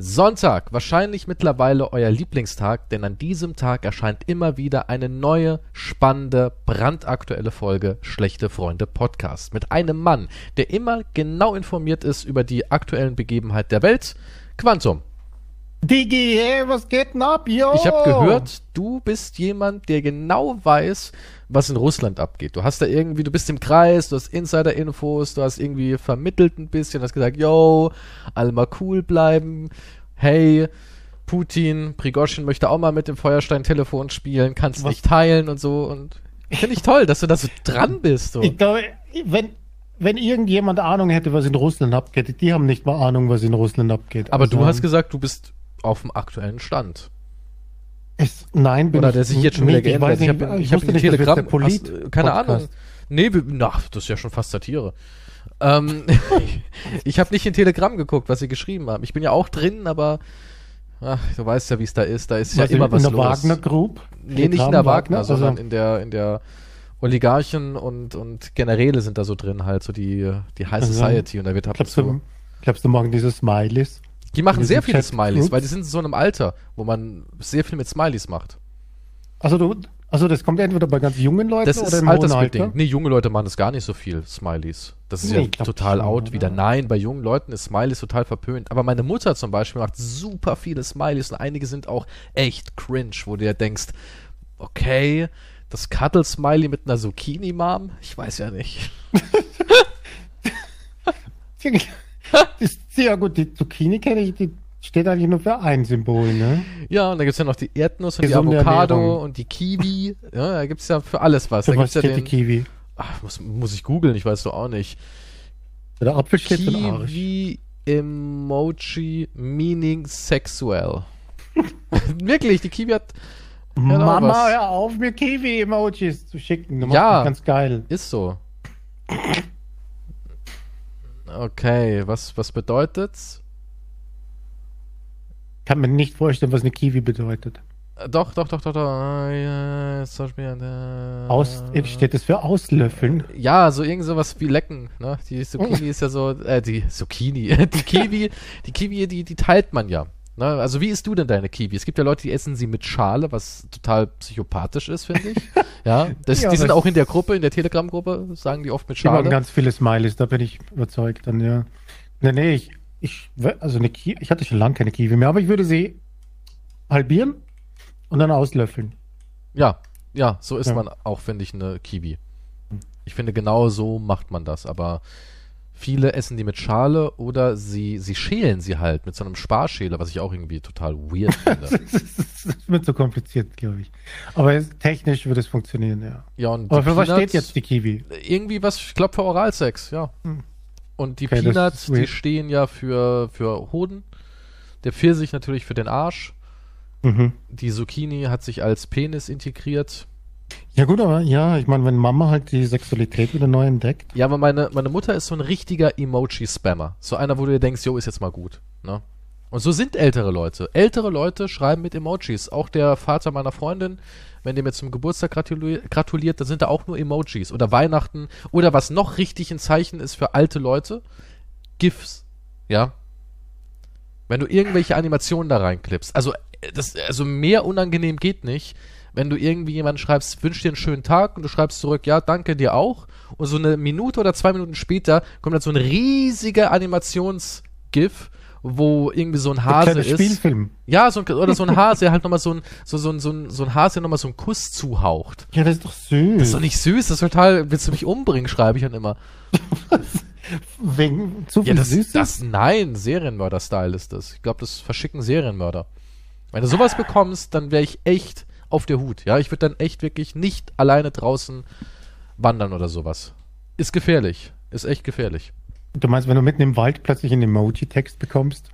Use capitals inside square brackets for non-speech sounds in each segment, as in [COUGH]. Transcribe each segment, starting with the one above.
Sonntag, wahrscheinlich mittlerweile euer Lieblingstag, denn an diesem Tag erscheint immer wieder eine neue, spannende, brandaktuelle Folge Schlechte Freunde Podcast mit einem Mann, der immer genau informiert ist über die aktuellen Begebenheiten der Welt, Quantum. Digi, hey, was geht denn ab, yo? Ich habe gehört, du bist jemand, der genau weiß, was in Russland abgeht. Du hast da irgendwie, du bist im Kreis, du hast Insider-Infos, du hast irgendwie vermittelt ein bisschen, hast gesagt, yo, alle mal cool bleiben. Hey, Putin, Prigoschin möchte auch mal mit dem Feuerstein-Telefon spielen, kannst was? nicht teilen und so. Und finde ich toll, dass du da so dran bist. So. Ich glaube, wenn, wenn irgendjemand Ahnung hätte, was in Russland abgeht, die haben nicht mal Ahnung, was in Russland abgeht. Aber also, du hast gesagt, du bist auf dem aktuellen Stand. Es, nein, bin Oder der sich jetzt schon wieder geändert. Ich, habe ich hab in Telegram, Polit hast, keine Ahnung. Nee, na, das ist ja schon fast Satire. ähm, [LAUGHS] ich habe nicht in Telegram geguckt, was sie geschrieben haben. Ich bin ja auch drin, aber ach, du weißt ja, wie es da ist. Da ist was ja immer was los. In der Wagner Group? Nee, nicht in der Wagner, Wagner sondern also in der in der Oligarchen und und Generäle sind da so drin, halt so die die High also, Society und da wird halt glaubst so. Du, glaubst du morgen diese Smileys? Die machen sehr viele Smileys, weil die sind in so einem Alter, wo man sehr viel mit Smileys macht. Also du, also das kommt entweder bei ganz jungen Leuten das oder im Altersbedingt. Alter? Nee, junge Leute machen das gar nicht so viel, Smileys. Das ist nee, ja total out schon, wieder. Nein, bei jungen Leuten ist Smileys total verpönt. Aber meine Mutter zum Beispiel macht super viele Smileys und einige sind auch echt cringe, wo du ja denkst, okay, das Cuddle-Smiley mit einer Zucchini-Mom? Ich weiß ja nicht. [LAUGHS] [LAUGHS] ist [LAUGHS] sehr gut. Die Zucchini kenne ich, die steht eigentlich nur für ein Symbol, ne? Ja, und da gibt es ja noch die Erdnuss und Gesunde die Avocado Ernährung. und die Kiwi. Ja, da gibt es ja für alles was. Für da was steht ja den, die Kiwi? Ach, muss, muss ich googeln, ich weiß doch auch nicht. Der Apfel steht Kiwi Emoji Meaning Sexual. [LAUGHS] Wirklich, die Kiwi hat. Mama, hör auf, mir Kiwi-Emojis zu schicken. Du ja, ganz geil. Ist so. Okay, was, was bedeutet's? Kann mir nicht vorstellen, was eine Kiwi bedeutet. Äh, doch, doch, doch, doch, doch. Äh, Aus, steht das für auslöffeln? Ja, so irgend sowas wie lecken. Ne? Die Zucchini [LAUGHS] ist ja so, äh, die Zucchini, [LAUGHS] die Kiwi, die Kiwi, die, die teilt man ja. Ne? Also wie isst du denn deine Kiwi? Es gibt ja Leute, die essen sie mit Schale, was total psychopathisch ist, finde ich. [LAUGHS] ja, das, ja, die sind auch in der Gruppe, in der Telegram-Gruppe, sagen die oft mit Schale. Die machen ganz viele Smileys, da bin ich überzeugt dann, ja. Nee, nee, ich, ich, also eine Kiwi, ich hatte schon lange keine Kiwi mehr, aber ich würde sie halbieren und dann auslöffeln. Ja, ja, so isst ja. man auch, finde ich, eine Kiwi. Ich finde, genau so macht man das, aber Viele essen die mit Schale oder sie, sie schälen sie halt mit so einem Sparschäler, was ich auch irgendwie total weird [LAUGHS] finde. das wird so kompliziert, glaube ich. Aber technisch würde es funktionieren, ja. Ja, und Aber für Peanuts, was steht jetzt die Kiwi? Irgendwie was, ich glaube für Oralsex, ja. Hm. Und die okay, Peanuts, die stehen ja für, für Hoden. Der Pfirsich natürlich für den Arsch. Mhm. Die Zucchini hat sich als Penis integriert. Ja gut, aber ja, ich meine, wenn Mama halt die Sexualität wieder neu entdeckt. Ja, aber meine, meine Mutter ist so ein richtiger Emoji-Spammer. So einer, wo du dir denkst, jo, ist jetzt mal gut. Ne? Und so sind ältere Leute. Ältere Leute schreiben mit Emojis. Auch der Vater meiner Freundin, wenn der mir zum Geburtstag gratuli gratuliert, dann sind da auch nur Emojis. Oder Weihnachten. Oder was noch richtig ein Zeichen ist für alte Leute, GIFs. Ja. Wenn du irgendwelche Animationen da reinklippst. Also, das, also mehr unangenehm geht nicht wenn du irgendwie jemanden schreibst, wünsch dir einen schönen Tag und du schreibst zurück, ja, danke dir auch. Und so eine Minute oder zwei Minuten später kommt dann so ein riesiger Animations-GIF, wo irgendwie so ein Hase ist. Spielfilm. Ja, so ein, oder so ein Hase, halt nochmal so ein, so, so, so, ein, so ein Hase, der nochmal so einen Kuss zuhaucht. Ja, das ist doch süß. Das ist doch nicht süß, das ist total, willst du mich umbringen, schreibe ich dann immer. Wegen zu viel ja, das, Süßes? Das, nein, Serienmörder-Style ist das. Ich glaube, das verschicken Serienmörder. Wenn du sowas bekommst, dann wäre ich echt auf der Hut. Ja, ich würde dann echt wirklich nicht alleine draußen wandern oder sowas. Ist gefährlich. Ist echt gefährlich. Du meinst, wenn du mitten im Wald plötzlich einen Emoji-Text bekommst?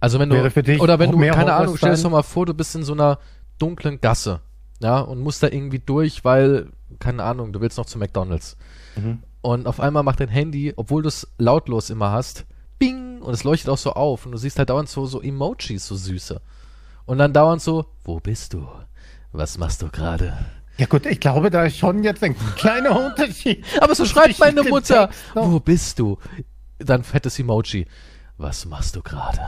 Also wenn du, oder wenn du, keine Ahnung, stell dir doch mal vor, du bist in so einer dunklen Gasse, ja, und musst da irgendwie durch, weil, keine Ahnung, du willst noch zu McDonalds. Mhm. Und auf einmal macht dein Handy, obwohl du es lautlos immer hast, bing, und es leuchtet auch so auf und du siehst halt dauernd so, so Emojis, so süße. Und dann dauernd so, wo bist du? Was machst du gerade? Ja gut, ich glaube, da ist schon jetzt ein kleiner [LAUGHS] Unterschied. Aber so schreibt meine Mutter. Wo bist du? Dann fettes Emoji. Was machst du gerade?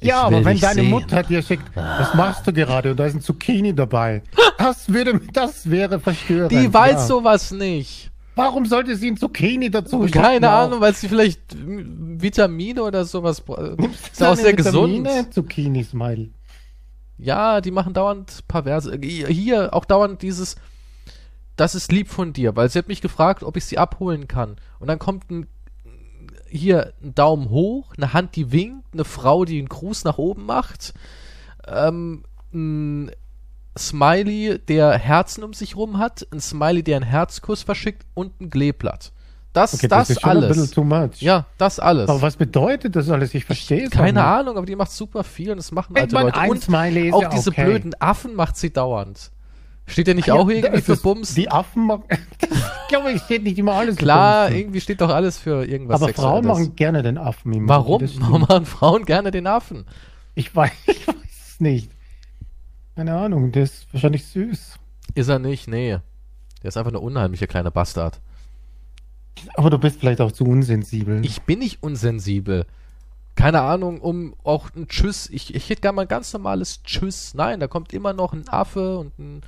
Ja, aber wenn deine sehen. Mutter dir schickt, was machst du gerade? Und da ist ein Zucchini dabei. Das würde, das wäre verstörend. Die weiß ja. sowas nicht. Warum sollte sie ein Zucchini dazu schicken? Keine Auch? Ahnung, weil sie vielleicht Vitamine oder sowas. bra- Ist ja auch sehr Vitamine? gesund. Zucchini, Smile. Ja, die machen dauernd perverse. Hier auch dauernd dieses. Das ist lieb von dir, weil sie hat mich gefragt, ob ich sie abholen kann. Und dann kommt ein. Hier ein Daumen hoch, eine Hand, die winkt, eine Frau, die einen Gruß nach oben macht, ähm, ein Smiley, der Herzen um sich rum hat, ein Smiley, der einen Herzkuss verschickt und ein Kleeblatt. Das, Okay, das, das, ist schon ein bisschen alles. too much. Ja, das alles. Aber was bedeutet das alles? Ich verstehe es Keine nicht. Ahnung, aber die macht super viel und das machen alte Leute. Und Smiley auch ja diese okay. blöden Affen macht sie dauernd. Steht ja nicht Ja, auch irgendwie das für Bums? Die Affen machen. [LAUGHS] ich glaube, es steht nicht immer alles für Klar, Bums. irgendwie steht doch alles für irgendwas Aber Frauen Sexuelles. machen gerne den Affen immer. Warum? Warum [LAUGHS] machen Frauen gerne den Affen? Ich weiß, [LAUGHS] ich weiß es nicht. Keine Ahnung, der ist wahrscheinlich süß. Ist er nicht, nee. Der ist einfach eine unheimliche kleine Bastard. Aber du bist vielleicht auch zu unsensibel. Ich bin nicht unsensibel. Keine Ahnung, um auch ein Tschüss. Ich, ich hätte gerne mal ein ganz normales Tschüss. Nein, da kommt immer noch ein Affe und ein,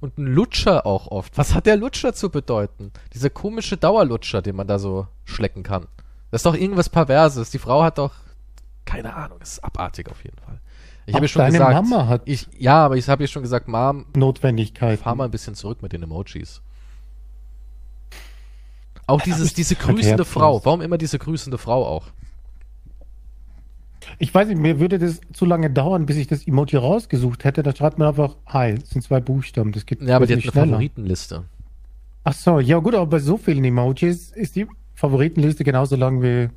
und ein Lutscher auch oft. Was hat der Lutscher zu bedeuten? Dieser komische Dauerlutscher, den man da so schlecken kann. Das ist doch irgendwas Perverses. Die Frau hat doch. Keine Ahnung, das ist abartig auf jeden Fall. Ich habe schon gesagt. Mama hat ich, ja, aber ich habe ja schon gesagt, Mom, Notwendigkeit. fahr mal ein bisschen zurück mit den Emojis. Auch dieses, diese grüßende Frau. Warum immer diese grüßende Frau auch? Ich weiß nicht, mir würde das zu lange dauern, bis ich das Emoji rausgesucht hätte. Da schreibt man einfach Hi. Das sind zwei Buchstaben. Das geht Ja, aber die hat eine schneller. Favoritenliste. Ach so, ja gut, aber bei so vielen Emojis ist die Favoritenliste genauso lang wie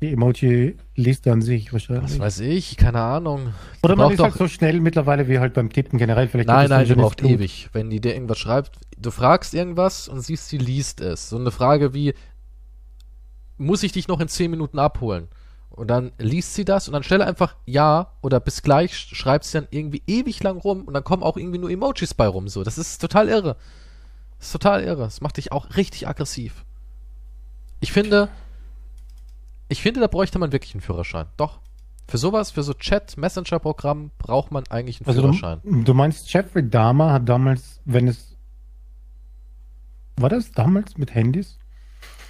die Emoji-Liste an sich wahrscheinlich. Was weiß ich, keine Ahnung. Die Oder man ist halt so schnell mittlerweile wie halt beim Tippen generell. Vielleicht Nein, nein, die braucht ewig. Wenn die dir irgendwas schreibt, du fragst irgendwas und siehst, sie liest es. So eine Frage wie, muss ich dich noch in 10 Minuten abholen? Und dann liest sie das und dann stelle einfach ja oder bis gleich, sch- schreibt sie dann irgendwie ewig lang rum und dann kommen auch irgendwie nur Emojis bei rum. So, das ist total irre. Das ist total irre. Das macht dich auch richtig aggressiv. Ich finde, ich finde, da bräuchte man wirklich einen Führerschein. Doch. Für sowas, für so Chat-Messenger-Programm braucht man eigentlich einen Also Führerschein. du, du meinst, Jeffrey Dahmer hat damals, wenn es. War das damals mit Handys?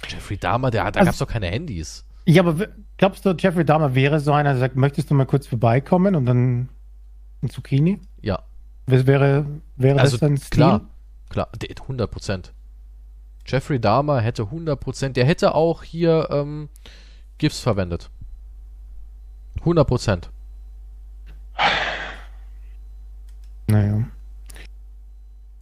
Jeffrey Dahmer, der, da Also- gab's doch keine Handys. Ja, aber glaubst du, Jeffrey Dahmer wäre so einer, der sagt, möchtest du mal kurz vorbeikommen und dann ein Zucchini? Ja, Was wäre, wäre also das sein Stil? klar, klar, der, 100 Prozent. Jeffrey Dahmer hätte 100 Prozent, der hätte auch hier ähm, GIFs verwendet. 100 Prozent. Naja.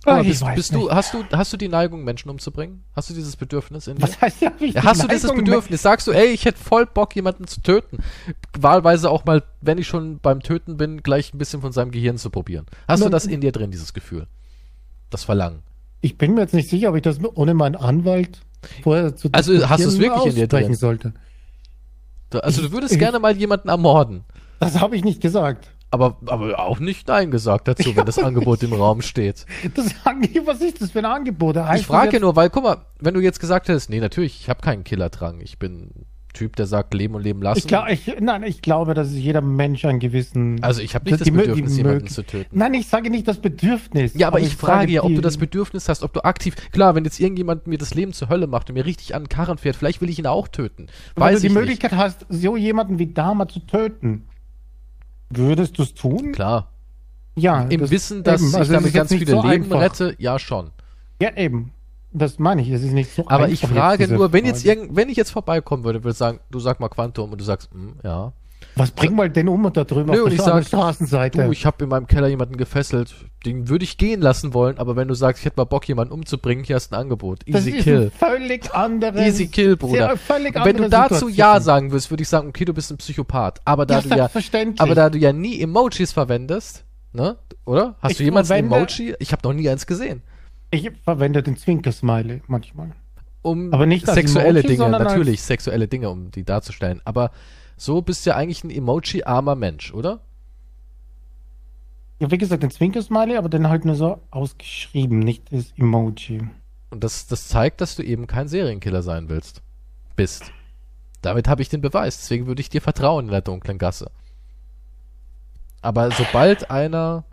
Mal, ich bist, weiß bist du, hast du, hast du die Neigung, Menschen umzubringen? Hast du dieses Bedürfnis in dir? Was heißt ja, Ja, hast du dieses Bedürfnis? Sagst du, ey, ich hätte voll Bock, jemanden zu töten. Wahlweise auch mal, wenn ich schon beim Töten bin, gleich ein bisschen von seinem Gehirn zu probieren. Hast du Na- das in dir drin, dieses Gefühl? Das Verlangen. Ich bin mir jetzt nicht sicher, ob ich das ohne meinen Anwalt vorher zu Also, hast du es wirklich in dir drin? sollte. Also du würdest gerne mal jemanden ermorden. Das habe ich nicht gesagt. Aber, aber auch nicht Nein gesagt dazu, wenn das Angebot im Raum steht. Das Ange- was ist das für ein Angebot? Heißt Ich frage nur, weil, guck mal, wenn du jetzt gesagt hättest, nee, natürlich, ich habe keinen Killerdrang. Ich bin Typ, der sagt, leben und leben lassen. Ich, glaub, ich, nein, ich glaube, dass jeder Mensch einen gewissen. also ich habe nicht das die Bedürfnis, jemanden zu töten. Nein, ich sage nicht das Bedürfnis. Ja, aber ich frage ja, ob du das Bedürfnis hast, ob du aktiv. Klar, wenn jetzt irgendjemand mir das Leben zur Hölle macht und mir richtig an den Karren fährt, vielleicht will ich ihn auch töten. Wenn du die ich nicht. Möglichkeit hast, so jemanden wie Dahmer zu töten, würdest du es tun? Klar. Ja. Im das- Wissen, dass eben, ich also es damit ganz viele so Leben einfach. rette, ja schon. Ja, eben. Das meine ich. Es ist nicht so Aber ich frage nur, wenn jetzt irgend, wenn ich jetzt vorbeikommen würde, würde ich sagen, du sag mal Quantum und du sagst, hm, ja. Was bringt mal den um und da drüben Nö, auf der sag, Straßenseite? Du, ich habe in meinem Keller jemanden gefesselt, den würde ich gehen lassen wollen, aber wenn du sagst, ich hätte mal Bock, jemanden umzubringen, hier hast du ein Angebot. das Easy ist Kill. ein völlig anderes. Easy Kill, Bruder. völlig Und wenn du dazu Situation. Ja sagen würdest, würde ich sagen, okay, du bist ein Psychopath. Aber da Ja, du ja, aber da du ja nie Emojis verwendest, ne, oder? Hast Ich du jemals ein Emoji? Ich habe noch nie eins gesehen. Ich verwende den Zwinker-Smiley manchmal. Um Aber nicht als sexuelle Emoji, Dinge, natürlich sexuelle Dinge, um die darzustellen. Aber so bist du ja eigentlich ein Emoji-armer Mensch, oder? Ja, wie gesagt, den Zwinker-Smiley, aber den halt nur so ausgeschrieben, nicht das Emoji. Und das, das zeigt, dass du eben kein Serienkiller sein willst. Bist. Damit habe ich den Beweis. Deswegen würde ich dir vertrauen in der dunklen Gasse. Aber sobald einer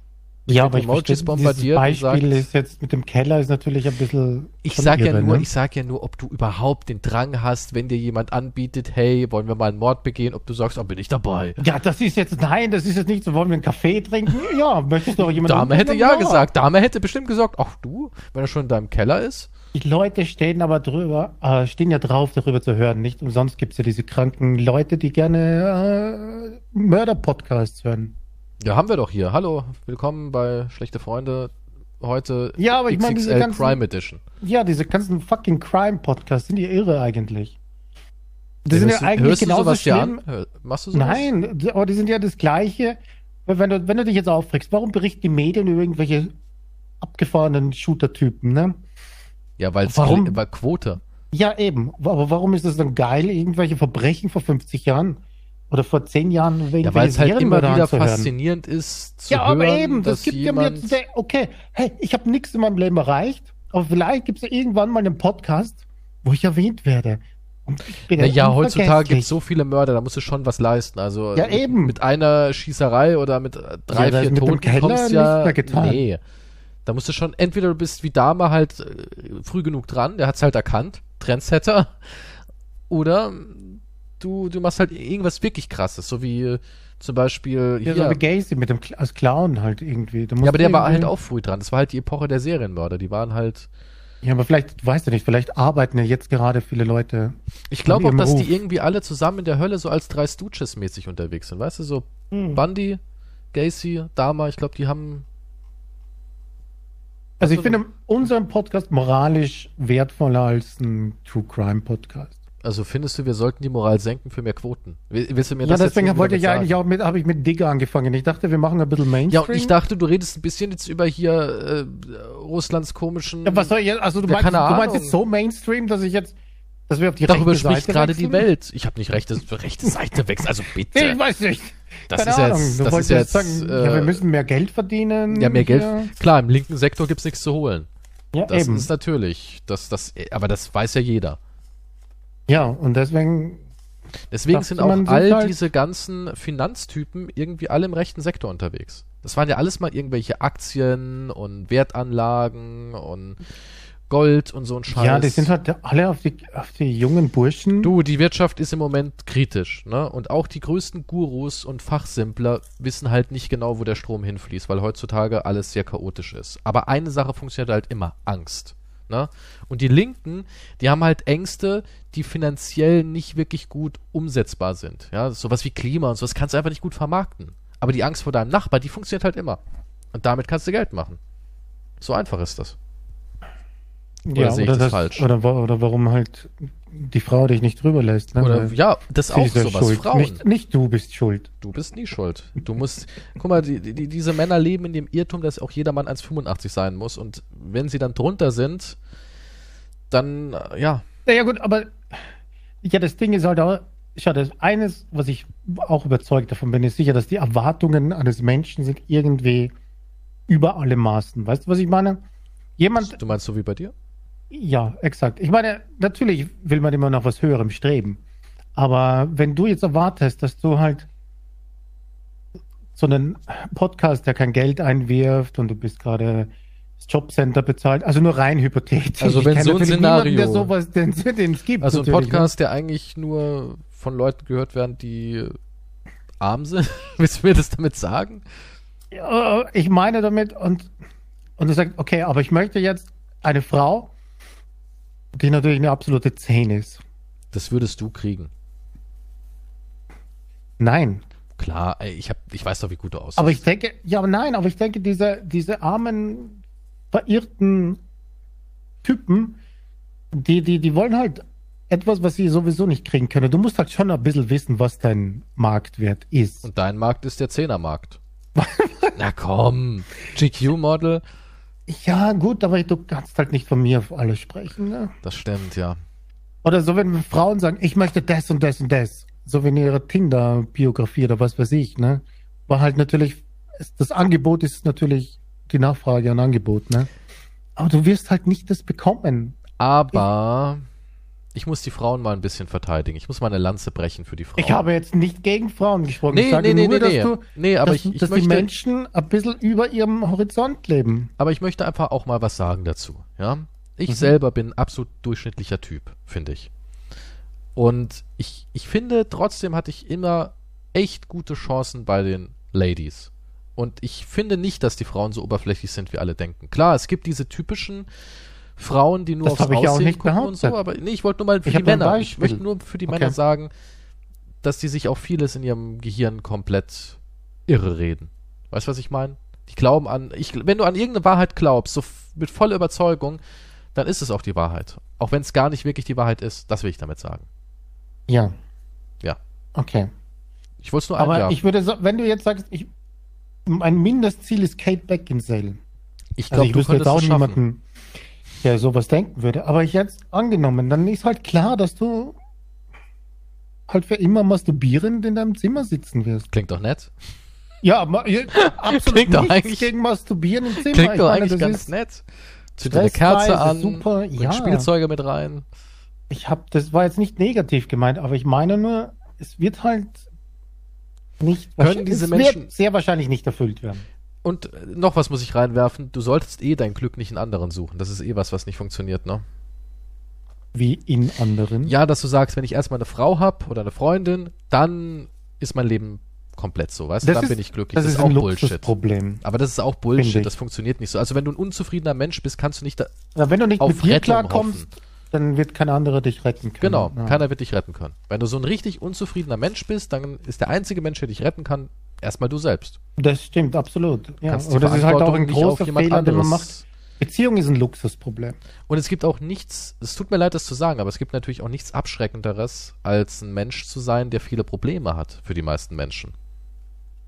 Ja, mit aber ich Emojis dieses bombardiert Beispiel sagt- ist jetzt mit dem Keller ist natürlich ein bisschen. Ich sag ja nur, ne? ich sag ja nur, ob du überhaupt den Drang hast, wenn dir jemand anbietet, hey, wollen wir mal einen Mord begehen, ob du sagst, oh, bin ich dabei. Ja, das ist jetzt, nein, das ist jetzt nicht so, wollen wir einen Kaffee trinken? Ja, möchtest du auch jemanden? Dame hätte ja Ja. gesagt, Dame hätte bestimmt gesagt, ach du, wenn er schon in deinem Keller ist. Die Leute stehen aber drüber, äh, stehen ja drauf, darüber zu hören. Nicht umsonst gibt's ja diese kranken Leute, die gerne äh, Mörder-Podcasts hören. Ja, haben wir doch hier. Hallo, willkommen bei Schlechte Freunde. Heute Ja, aber ich meine, diese XXL ganzen- Crime Edition. Ja, diese ganzen fucking Crime-Podcasts sind die irre eigentlich. Die sind hörst ja eigentlich hörst du genauso sowas schlimm. Hör- Machst du sowas? Nein, aber die sind ja das Gleiche. Wenn du, wenn du dich jetzt aufregst, warum berichten die Medien über irgendwelche abgefahrenen Shooter-Typen, ne? Ja, weil es war Quote. Ja, eben. Aber warum ist es dann geil, irgendwelche Verbrechen vor 50 Jahren oder vor 10 Jahren wegen Ja, weil es halt immer wieder faszinierend ist zu Ja, hören, aber eben, das dass gibt ja mir jemand... zu der, okay, hey, ich habe nichts in meinem Leben erreicht, aber vielleicht gibt es ja irgendwann mal einen Podcast, wo ich erwähnt werde. Und ich bin Na ja, heutzutage gibt es so viele Mörder, da musst du schon was leisten. Also Ja, eben. mit einer Schießerei oder mit drei, Ja, vier Toten kommst ja. mehr getan. Nee. Da musst du schon, entweder du bist wie Dame halt äh, früh genug dran, der hat's halt erkannt, Trendsetter, oder du, du machst halt irgendwas wirklich krasses, so wie äh, zum Beispiel Ja, hier. so wie Gacy mit dem Kl- als Clown halt irgendwie. Ja, aber der war halt auch früh dran. Das war halt die Epoche der Serienmörder. Die waren halt. Ja, aber vielleicht, weißt du nicht, vielleicht arbeiten ja jetzt gerade viele Leute. Ich glaube auch, dass Ruf. die irgendwie alle zusammen in der Hölle so als drei Stooges mäßig unterwegs sind. Weißt du, so Hm. Bundy, Gacy, Dama, ich glaube, die haben. Also ich Also- finde unseren Podcast moralisch wertvoller als ein True Crime Podcast. Also findest du, wir sollten die Moral senken für mehr Quoten? Will- Willst du mir Ja, das deswegen jetzt wollte ich damit eigentlich auch mit, habe ich mit Digger angefangen. Ich dachte, wir machen ein bisschen Ja, Mainstream. und ich dachte, du redest ein bisschen jetzt über hier äh, Russlands komischen. Ja, was soll ich jetzt, also du, Ja, meinst, du meinst jetzt so Mainstream, dass ich jetzt, dass wir auf die Darüber rechte spricht Seite gerade die? Welt. Ich habe nicht rechte, rechte Seite wechseln. Also bitte. Ich weiß nicht. Das Keine ist Ahnung. jetzt- du das ist jetzt sagen, ja, wir äh, müssen mehr Geld verdienen. Ja, mehr Geld. Ja, Klar, im linken Sektor gibt's nichts zu holen. ja Das eben. ist natürlich. Das, das, aber das weiß ja jeder. Ja, und deswegen, Deswegen sind auch all halt- diese ganzen Finanztypen irgendwie alle im rechten Sektor unterwegs. Das waren ja alles mal irgendwelche Aktien und Wertanlagen und Gold und so ein Scheiß. ja, die sind halt alle auf die, auf die jungen Burschen. Du, die Wirtschaft ist im Moment kritisch, ne? Und auch die größten Gurus und Fachsimpler wissen halt nicht genau, wo der Strom hinfließt, weil heutzutage alles sehr chaotisch ist. Aber eine Sache funktioniert halt immer: Angst. Ne? Und die Linken, die haben halt Ängste, die finanziell nicht wirklich gut umsetzbar sind. Ja, sowas wie Klima und sowas kannst du einfach nicht gut vermarkten. Aber die Angst vor deinem Nachbar, die funktioniert halt immer. Und damit kannst du Geld machen. So einfach ist das. Oder sehe ich das falsch? Oder, oder warum halt die Frau dich nicht drüber lässt. Ne? Oder ja, das auch ist ja sowas. schuld. Frauen. Nicht, nicht du bist schuld. Du bist nie schuld. Du musst, guck mal, die, die, diese Männer leben in dem Irrtum, dass auch jeder Mann 1,85 sein muss. Und wenn sie dann drunter sind, dann, äh, ja, Ja, ja gut, aber ja, das Ding ist halt auch, schau, das eines, was ich auch überzeugt davon bin, ist sicher, dass die Erwartungen eines Menschen sind irgendwie über alle Maßen. Weißt du, was ich meine? Jemand, du meinst so wie bei dir? Ja, exakt. Ich meine, natürlich will man immer nach was Höherem streben. Aber wenn du jetzt erwartest, dass du halt so einen Podcast, der kein Geld einwirft und du bist gerade das Jobcenter bezahlt, also nur rein hypothetisch. Also wenn so ein niemanden, der Szenario- sowas, den, [LAUGHS] den es gibt. Also ein ne? Podcast, der eigentlich nur von Leuten gehört werden, die arm sind. [LAUGHS] Willst du mir das damit sagen? Ja, ich meine damit und, und du sagst, okay, aber ich möchte jetzt eine Frau, die natürlich eine absolute 10 ist. Das würdest du kriegen. Nein. Klar, ich, hab, ich weiß doch, wie gut du aussiehst. Aber ich denke, ja, aber nein, aber ich denke, diese, diese armen, verirrten Typen, die, die, die wollen halt etwas, was sie sowieso nicht kriegen können. Du musst halt schon ein bisschen wissen, was dein Marktwert ist. Und dein Markt ist der Zehnermarkt. [LAUGHS] Na komm, GQ-Model, Ja, gut, aber du kannst halt nicht von mir auf alles sprechen. Ne? das stimmt, ja. Oder so, wenn Frauen sagen, ich möchte das und das und das. So wie in ihrer Tinder-Biografie oder was weiß ich, ne? War halt natürlich, das Angebot ist natürlich die Nachfrage an Angebot, ne? Aber du wirst halt nicht das bekommen. Aber ich muss die Frauen mal ein bisschen verteidigen. Ich muss mal eine Lanze brechen für die Frauen. Ich habe jetzt nicht gegen Frauen gesprochen. Nee, ich sage nee, nee, nur, nee, dass, nee. du, Nee, aber dass, ich- ich dass die möchte- Menschen ein bisschen über ihrem Horizont leben. Aber ich möchte einfach auch mal was sagen dazu. Ja, ich Mhm. selber bin ein absolut durchschnittlicher Typ, finde ich. Und ich, ich finde, trotzdem hatte ich immer echt gute Chancen bei den Ladies. Und ich finde nicht, dass die Frauen so oberflächlich sind, wie alle denken. Klar, es gibt diese typischen Frauen, die nur Das aufs habe ich ja auch Aussehen nicht gucken und so, behauptet. aber nee, ich wollte nur mal für Ich die Männer, ich möchte nur für die Okay. Männer sagen, dass die sich auch vieles in ihrem Gehirn komplett irre reden. Weißt du, was ich meine? Die glauben an, ich, wenn du an irgendeine Wahrheit glaubst, so mit voller Überzeugung, dann ist es auch die Wahrheit. Auch wenn es gar nicht wirklich die Wahrheit ist, das will ich damit sagen. Ja. Ja. Okay. Ich wollte es nur Aber einwerfen. ich würde so, wenn du jetzt sagst, ich, mein Mindestziel ist Kate Beckinsale. Ich Also glaube, ich du wüsste jetzt könntest auch es schaffen. niemanden, der sowas denken würde. Aber ich jetzt angenommen, dann ist halt klar, dass du halt für immer masturbierend in deinem Zimmer sitzen wirst. Klingt doch nett. Ja, aber ja, [LAUGHS] absolut Klingt doch eigentlich- gegen Masturbieren im Zimmer. Klingt doch meine, eigentlich ganz nett. Zünd eine stressfrei, Kerze an, super, ja. Spielzeuge mit rein. Ich habe, das war jetzt nicht negativ gemeint, aber ich meine nur, es wird halt nicht, Können diese es Menschen- wird sehr wahrscheinlich nicht erfüllt werden. Und äh, noch was muss ich reinwerfen. Du solltest eh dein Glück nicht in anderen suchen. Das ist eh was, was nicht funktioniert, ne? Wie in anderen. Ja, dass du sagst, wenn ich erstmal eine Frau hab oder eine Freundin, dann ist mein Leben komplett so, weißt du? das Dann ist, bin ich glücklich. Das, ist auch ein Bullshit. Luxusproblem. Aber das ist auch Bullshit. Das funktioniert nicht so. Also wenn du ein unzufriedener Mensch bist, kannst du nicht da, Ja, wenn du nicht auf mit dir klarkommst, dann wird kein anderer dich retten können. Genau, Ja. keiner wird dich retten können. Wenn du so ein richtig unzufriedener Mensch bist, dann ist der einzige Mensch, der dich retten kann, erstmal du selbst. Das stimmt, absolut. Ja. Aber das ist halt auch ein großer Fehler, den man macht. Beziehung ist ein Luxusproblem. Und es gibt auch nichts, es tut mir leid, das zu sagen, aber es gibt natürlich auch nichts Abschreckenderes, als ein Mensch zu sein, der viele Probleme hat für die meisten Menschen.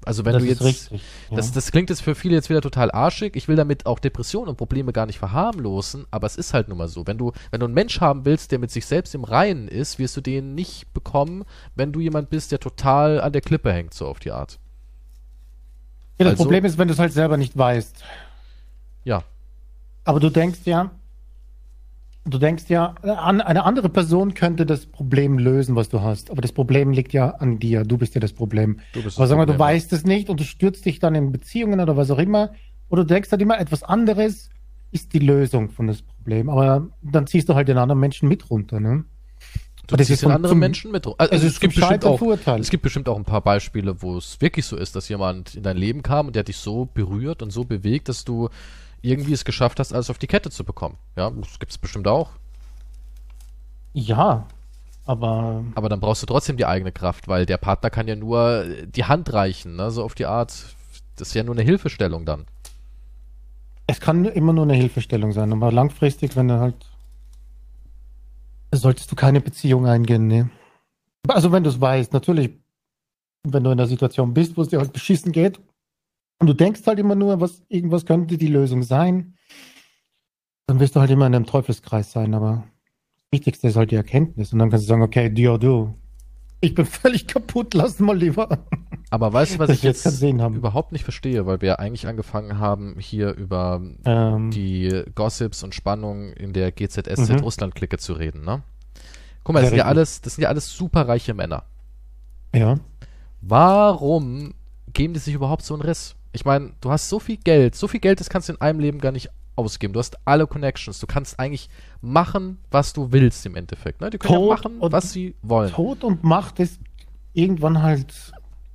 Also wenn das du jetzt, richtig. Ja. das, das klingt jetzt für viele jetzt wieder total arschig. Ich will damit auch Depressionen und Probleme gar nicht verharmlosen, aber es ist halt nun mal so. Wenn du, wenn du einen Mensch haben willst, der mit sich selbst im Reinen ist, wirst du den nicht bekommen, wenn du jemand bist, der total an der Klippe hängt, so auf die Art. Ja, das also- Problem ist, wenn du es halt selber nicht weißt. Ja, Aber du denkst ja, du denkst ja, an, eine andere Person könnte das Problem lösen, was du hast. Aber das Problem liegt ja an dir. Du bist ja das Problem. du bist Aber sag mal, du weißt es nicht und du stürzt dich dann in Beziehungen oder was auch immer. Oder du denkst halt immer, etwas anderes ist die Lösung von das Problem. Aber dann ziehst du halt den anderen Menschen mit runter, ne? Du das ziehst ist zum- anderen Menschen mit. Also, es es, gibt bestimmt auch, es gibt bestimmt auch ein paar Beispiele, wo es wirklich so ist, dass jemand in dein Leben kam und der hat dich so berührt und so bewegt, dass du irgendwie es geschafft hast, alles auf die Kette zu bekommen. Ja, das gibt es bestimmt auch. Ja, aber Aber dann brauchst du trotzdem die eigene Kraft, weil der Partner kann ja nur äh, die Hand reichen, ne? so auf die Art. Das ist ja nur eine Hilfestellung dann. es kann immer nur eine Hilfestellung sein. Aber langfristig, wenn du halt. Solltest du keine Beziehung eingehen, ne? Also, wenn du es weißt, natürlich, wenn du in der Situation bist, wo es dir halt beschissen geht, und du denkst halt immer nur, was, irgendwas könnte die Lösung sein, dann wirst du halt immer in einem Teufelskreis sein. Aber das Wichtigste ist halt die Erkenntnis. Und dann kannst du sagen, okay, du, du, ich bin völlig kaputt, lass mal lieber. Aber weißt du, was ich jetzt haben. überhaupt nicht verstehe, weil wir ja eigentlich angefangen haben, hier über Ähm, die Gossips und Spannungen in der GZSZ Mhm. Zu reden, ne? Guck mal, das sind ja alles, das sind ja alles superreiche Männer. ja. Warum geben die sich überhaupt so einen Riss? Ich meine, du hast so viel Geld, so viel Geld, das kannst du in einem Leben gar nicht ausgeben. Du hast alle Connections, du kannst eigentlich machen, was du willst im Endeffekt. Ne? Die können ja Tod machen, und- was sie wollen. Tod und Macht ist irgendwann halt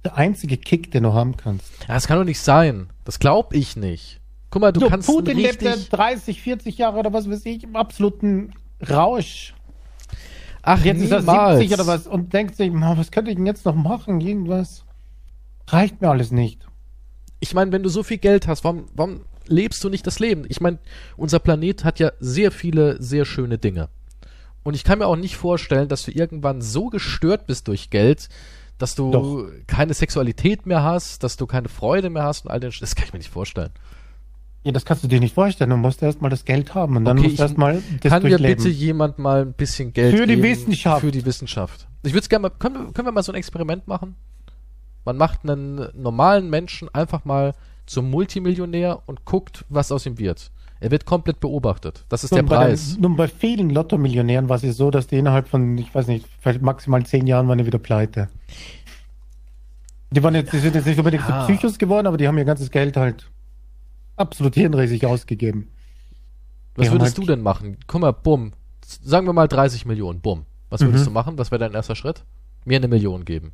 der einzige Kick, den du haben kannst. Ja, das kann doch nicht sein. Das glaube ich nicht. Guck mal, du So, kannst Putin einen lebt ja richtig... 30, 40 Jahre oder was weiß ich, im absoluten Rausch. Ach, Jetzt ist er niemals. 70 oder was und denkt sich, was könnte ich denn jetzt noch machen? Irgendwas. Reicht mir alles nicht. ich meine, wenn du so viel Geld hast, warum, warum lebst du nicht das Leben? Ich meine, unser Planet hat ja sehr viele, sehr schöne Dinge. Und ich kann mir auch nicht vorstellen, dass du irgendwann so gestört bist durch Geld, dass du Doch. keine Sexualität mehr hast, dass du keine Freude mehr hast und all den Sch Das kann ich mir nicht vorstellen. Ja, das kannst du dir nicht vorstellen. Du musst erst mal das Geld haben und dann Okay, musst du erst mal das kann mir bitte jemand mal ein bisschen Geld Für die geben Wissenschaft. Für die Wissenschaft. Ich würde es gerne mal, können wir, können wir mal so ein Experiment machen? Man macht einen normalen Menschen einfach mal zum Multimillionär und guckt, was aus ihm wird. Er wird komplett beobachtet. Das ist der Nun bei den- Preis. Nun bei vielen Lotto-Millionären war es ja so, dass die innerhalb von, ich weiß nicht, vielleicht maximal zehn Jahren waren die wieder pleite. Die, waren jetzt, die sind jetzt nicht unbedingt Ja. so Psychos geworden, aber die haben ihr ganzes Geld halt absolut hirnrissig ausgegeben. Was Ja, würdest halt- du denn machen? Guck mal, bumm. Sagen wir mal 30 Millionen, bumm. Was würdest Mhm. du machen? Was wäre dein erster Schritt? Mir eine Million geben.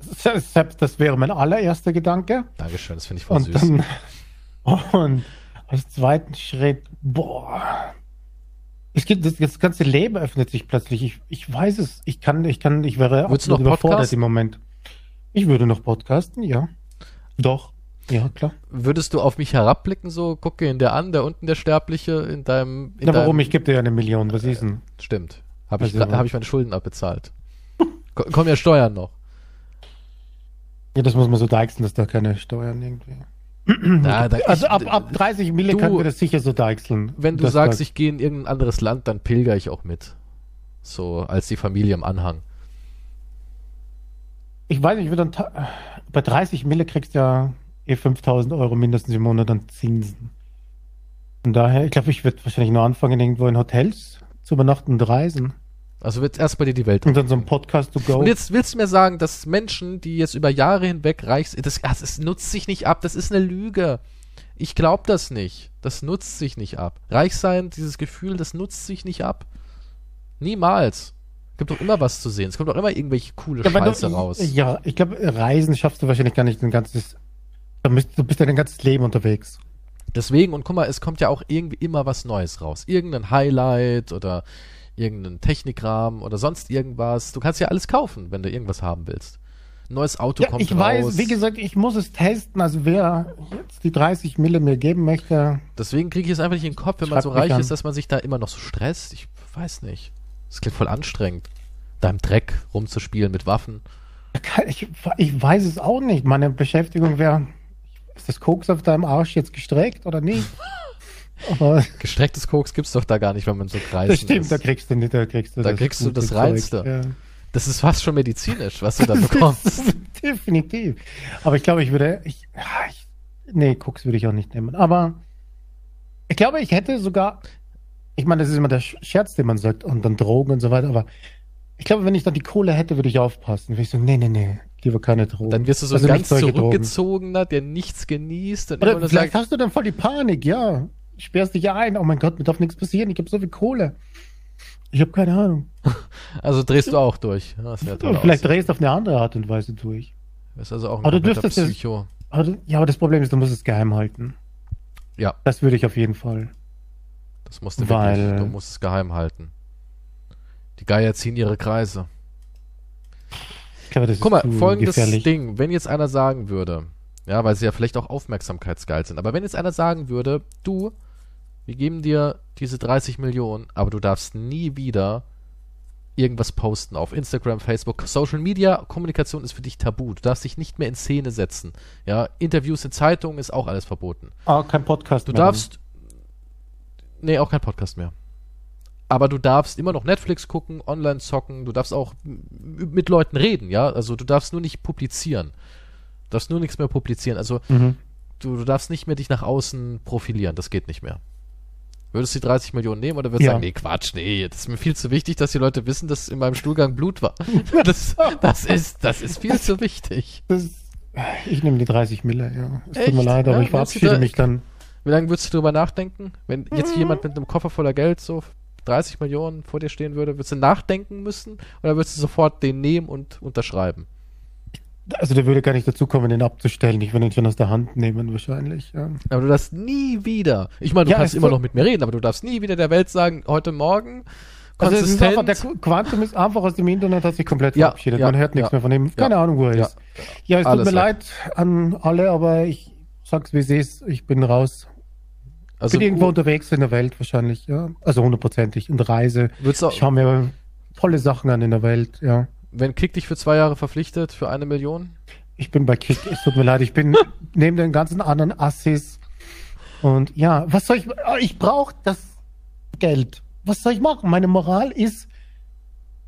Se- Selbst das wäre mein allererster Gedanke. Dankeschön, das finde ich voll Und süß. dann, [LAUGHS] und als zweiten Schritt, boah. Es gibt, das, das ganze Leben öffnet sich plötzlich. Ich, ich weiß es. Ich kann, ich kann, ich wäre Würdest noch überfordert podcasten? im Moment. Ich würde noch podcasten, ja. Doch. Ja, klar. Würdest du auf mich herabblicken, so, gucke ihn der an, der unten der Sterbliche in deinem. In Na, warum? deinem, Ich gebe dir ja eine Million. Was ist denn? Stimmt. Habe ich, Also- hab ich meine Schulden abbezahlt. Ko- Kommen ja Steuern noch. Ja, das muss man so deichseln, dass da keine Steuern irgendwie. Ja, da, Also ich, ab, ab 30 Mille Du- können wir das sicher so deichseln. wenn du sagst, ich gehe in irgendein anderes Land, dann pilger ich auch mit. So, als die Familie im Anhang. Ich weiß nicht, dann bei 30 Mille kriegst du ja eh 5000 Euro mindestens im Monat an Zinsen. Von daher, ich glaube, ich würde wahrscheinlich nur anfangen, irgendwo in Hotels zu übernachten und reisen. Also wird erst bei dir die Welt Und dann so ein Podcast to go. Und jetzt willst du mir sagen, dass Menschen, die jetzt über Jahre hinweg reich sind, das, das, das nutzt sich nicht ab, das ist eine Lüge. Ich glaube das nicht. Das nutzt sich nicht ab. Reich sein, dieses Gefühl, das nutzt sich nicht ab. Niemals. Gibt doch immer was zu sehen. Es kommt doch immer irgendwelche coole Ja, Scheiße du, raus. Ja, ich glaube, Reisen schaffst du wahrscheinlich gar nicht ein ganzes. Du bist ja dein ganzes Leben unterwegs. Deswegen, und guck mal, es kommt ja auch irgendwie immer was Neues raus. Irgendein Highlight oder irgendein Technikrahmen oder sonst irgendwas. Du kannst ja alles kaufen, wenn du irgendwas haben willst. Ein neues Auto Ja, kommt ich raus. weiß, wie gesagt, ich muss es testen. Also wer jetzt die 30 Mille mir geben möchte, Deswegen kriege ich es einfach nicht in den Kopf, wenn man so reich an. ist, dass man sich da immer noch so stresst. Ich weiß nicht. Das klingt voll anstrengend. Da im Dreck rumzuspielen mit Waffen. ich, ich weiß es auch nicht. Meine Beschäftigung wäre, ist das Koks auf deinem Arsch jetzt gestreckt oder nicht? [LAUGHS] Aber [LAUGHS] Gestrecktes Koks gibt's doch da gar nicht, wenn man so kreisen das stimmt, ist. da kriegst du nicht, da kriegst du Da kriegst du das. Reinste. Ja. Das ist fast schon medizinisch, was du da [LAUGHS] Das bekommst. [LAUGHS] definitiv. Aber ich glaube, ich würde, ich, ich, nee, Koks würde ich auch nicht nehmen. Aber ich glaube, ich hätte sogar, ich meine, das ist immer der Scherz, den man sagt, und dann Drogen und so weiter, aber ich glaube, wenn ich dann die Kohle hätte, würde ich aufpassen. Würde ich sagen, nee, nee, nee, lieber keine Drogen. Dann wirst du so Also ganz Drogen. zurückgezogener, der nichts genießt und Oder vielleicht sagt, hast du dann voll die Panik, ja. Sperrst dich ein, oh mein Gott, mir darf nichts passieren, ich habe so viel Kohle. Ich habe keine Ahnung. [LAUGHS] also drehst du auch durch. Das. Vielleicht drehst du auf eine andere Art und Weise durch. Das ist also auch ein Aber du Psycho. Aber, du- ja, aber das Problem ist, du musst es geheim halten. Ja, Das würde ich auf jeden Fall. das musst du Weil- wirklich. Du musst es geheim halten. Die Geier ziehen ihre Kreise. Glaube, das Guck mal, folgendes gefährlich. Ding, wenn jetzt einer sagen würde, ja, weil sie ja vielleicht auch aufmerksamkeitsgeil sind, aber wenn jetzt einer sagen würde, du, wir geben dir diese 30 Millionen, aber du darfst nie wieder irgendwas posten auf Instagram, Facebook, Social Media, Kommunikation ist für dich tabu. Du darfst dich nicht mehr in Szene setzen. Ja, Interviews in Zeitungen ist auch alles verboten. Ah, kein Podcast Du mehr. darfst. Nee, auch kein Podcast mehr. Aber du darfst immer noch Netflix gucken, online zocken, du darfst auch mit Leuten reden, ja? Also du darfst nur nicht publizieren. Du darfst nur nichts mehr publizieren. Also Mhm. du, du darfst nicht mehr dich nach außen profilieren, das geht nicht mehr. Würdest du die 30 Millionen nehmen oder würdest du Ja. sagen, nee, Quatsch, nee, das ist mir viel zu wichtig, dass die Leute wissen, dass in meinem Stuhlgang Blut war. [LAUGHS] Das, das, ist, das ist viel zu wichtig. Das, ich nehme die 30 Mille, ja. Es tut Echt? mir leid, aber Ja, ich verabschiede da- mich dann. Wie lange würdest du drüber nachdenken? Wenn jetzt jemand mit einem Koffer voller Geld so 30 Millionen vor dir stehen würde, würdest du nachdenken müssen oder würdest du sofort den nehmen und unterschreiben? Also der würde gar nicht dazu kommen, den abzustellen. Ich würde ihn schon aus der Hand nehmen, wahrscheinlich. Ja. Aber du darfst nie wieder, ich meine, du Ja, kannst immer wird- noch mit mir reden, aber du darfst nie wieder der Welt sagen, heute Morgen, Also es ist einfach, konsistent, der Quantum ist einfach aus dem Internet, hat sich komplett Ja, verabschiedet. Man hört nichts mehr von ihm. Keine Ja, Ahnung, wo er ist. Ja, es tut Alles mir leid an alle, aber ich sag's wie es ist. Ich bin raus. also bin irgendwo unterwegs in der Welt wahrscheinlich, ja. Also hundertprozentig. Und reise. du, Ich schaue mir tolle Sachen an in der Welt, ja. Wenn Kick dich für zwei Jahre verpflichtet, für eine Million? Ich bin bei Kick, es tut mir leid, ich bin [LAUGHS] neben den ganzen anderen Assis. Und ja, was soll ich, ah, ich brauche das Geld. Was soll ich machen? Meine Moral ist,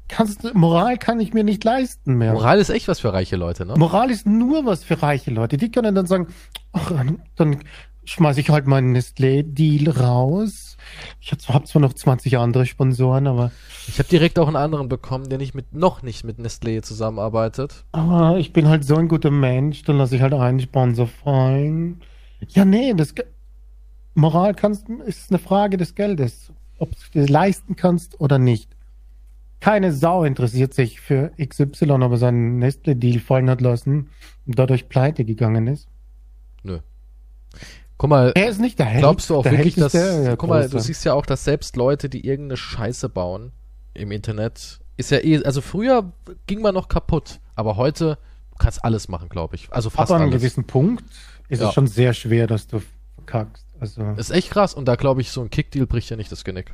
kannst, Moral kann ich mir nicht leisten mehr. Moral ist echt was für reiche Leute, ne? Moral ist nur was für reiche Leute. Die können dann sagen, ach, dann schmeiße ich halt meinen Nestlé-Deal raus. Ich habe zwar noch 20 andere Sponsoren, aber. Ich habe direkt auch einen anderen bekommen, der nicht mit noch nicht mit Nestlé zusammenarbeitet. Aber ich bin halt so ein guter Mensch, dann lasse ich halt einen Sponsor fallen. Ja, nee, das Moral kannst, ist eine Frage des Geldes. Ob du es leisten kannst oder nicht. Keine Sau interessiert sich für XY, ob er seinen Nestle-Deal fallen hat lassen und dadurch pleite gegangen ist. Nö. Guck mal, er ist nicht der Held. glaubst du auch der wirklich, dass, der, guck mal, du siehst ja auch, dass selbst Leute, die irgendeine Scheiße bauen im Internet, ist ja eh, also früher ging man noch kaputt, aber heute du kannst alles machen, glaube ich. Also fast Ab einem alles. gewissen Punkt ist Ja. es schon sehr schwer, dass du verkackst. Also, Ist echt krass und da glaube ich, so ein Kickdeal bricht ja nicht das Genick.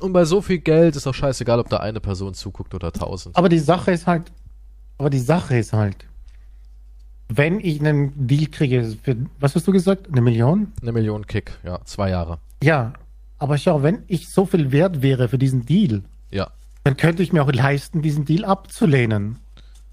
Und bei so viel Geld ist auch scheißegal, ob da eine Person zuguckt oder tausend. aber die Sache ist halt, aber die Sache ist halt, wenn ich einen Deal kriege für, was hast du gesagt, eine Million? Eine Million Kick, ja, zwei Jahre. Ja, aber schau, wenn ich so viel wert wäre für diesen Deal, Ja. dann könnte ich mir auch leisten, diesen Deal abzulehnen.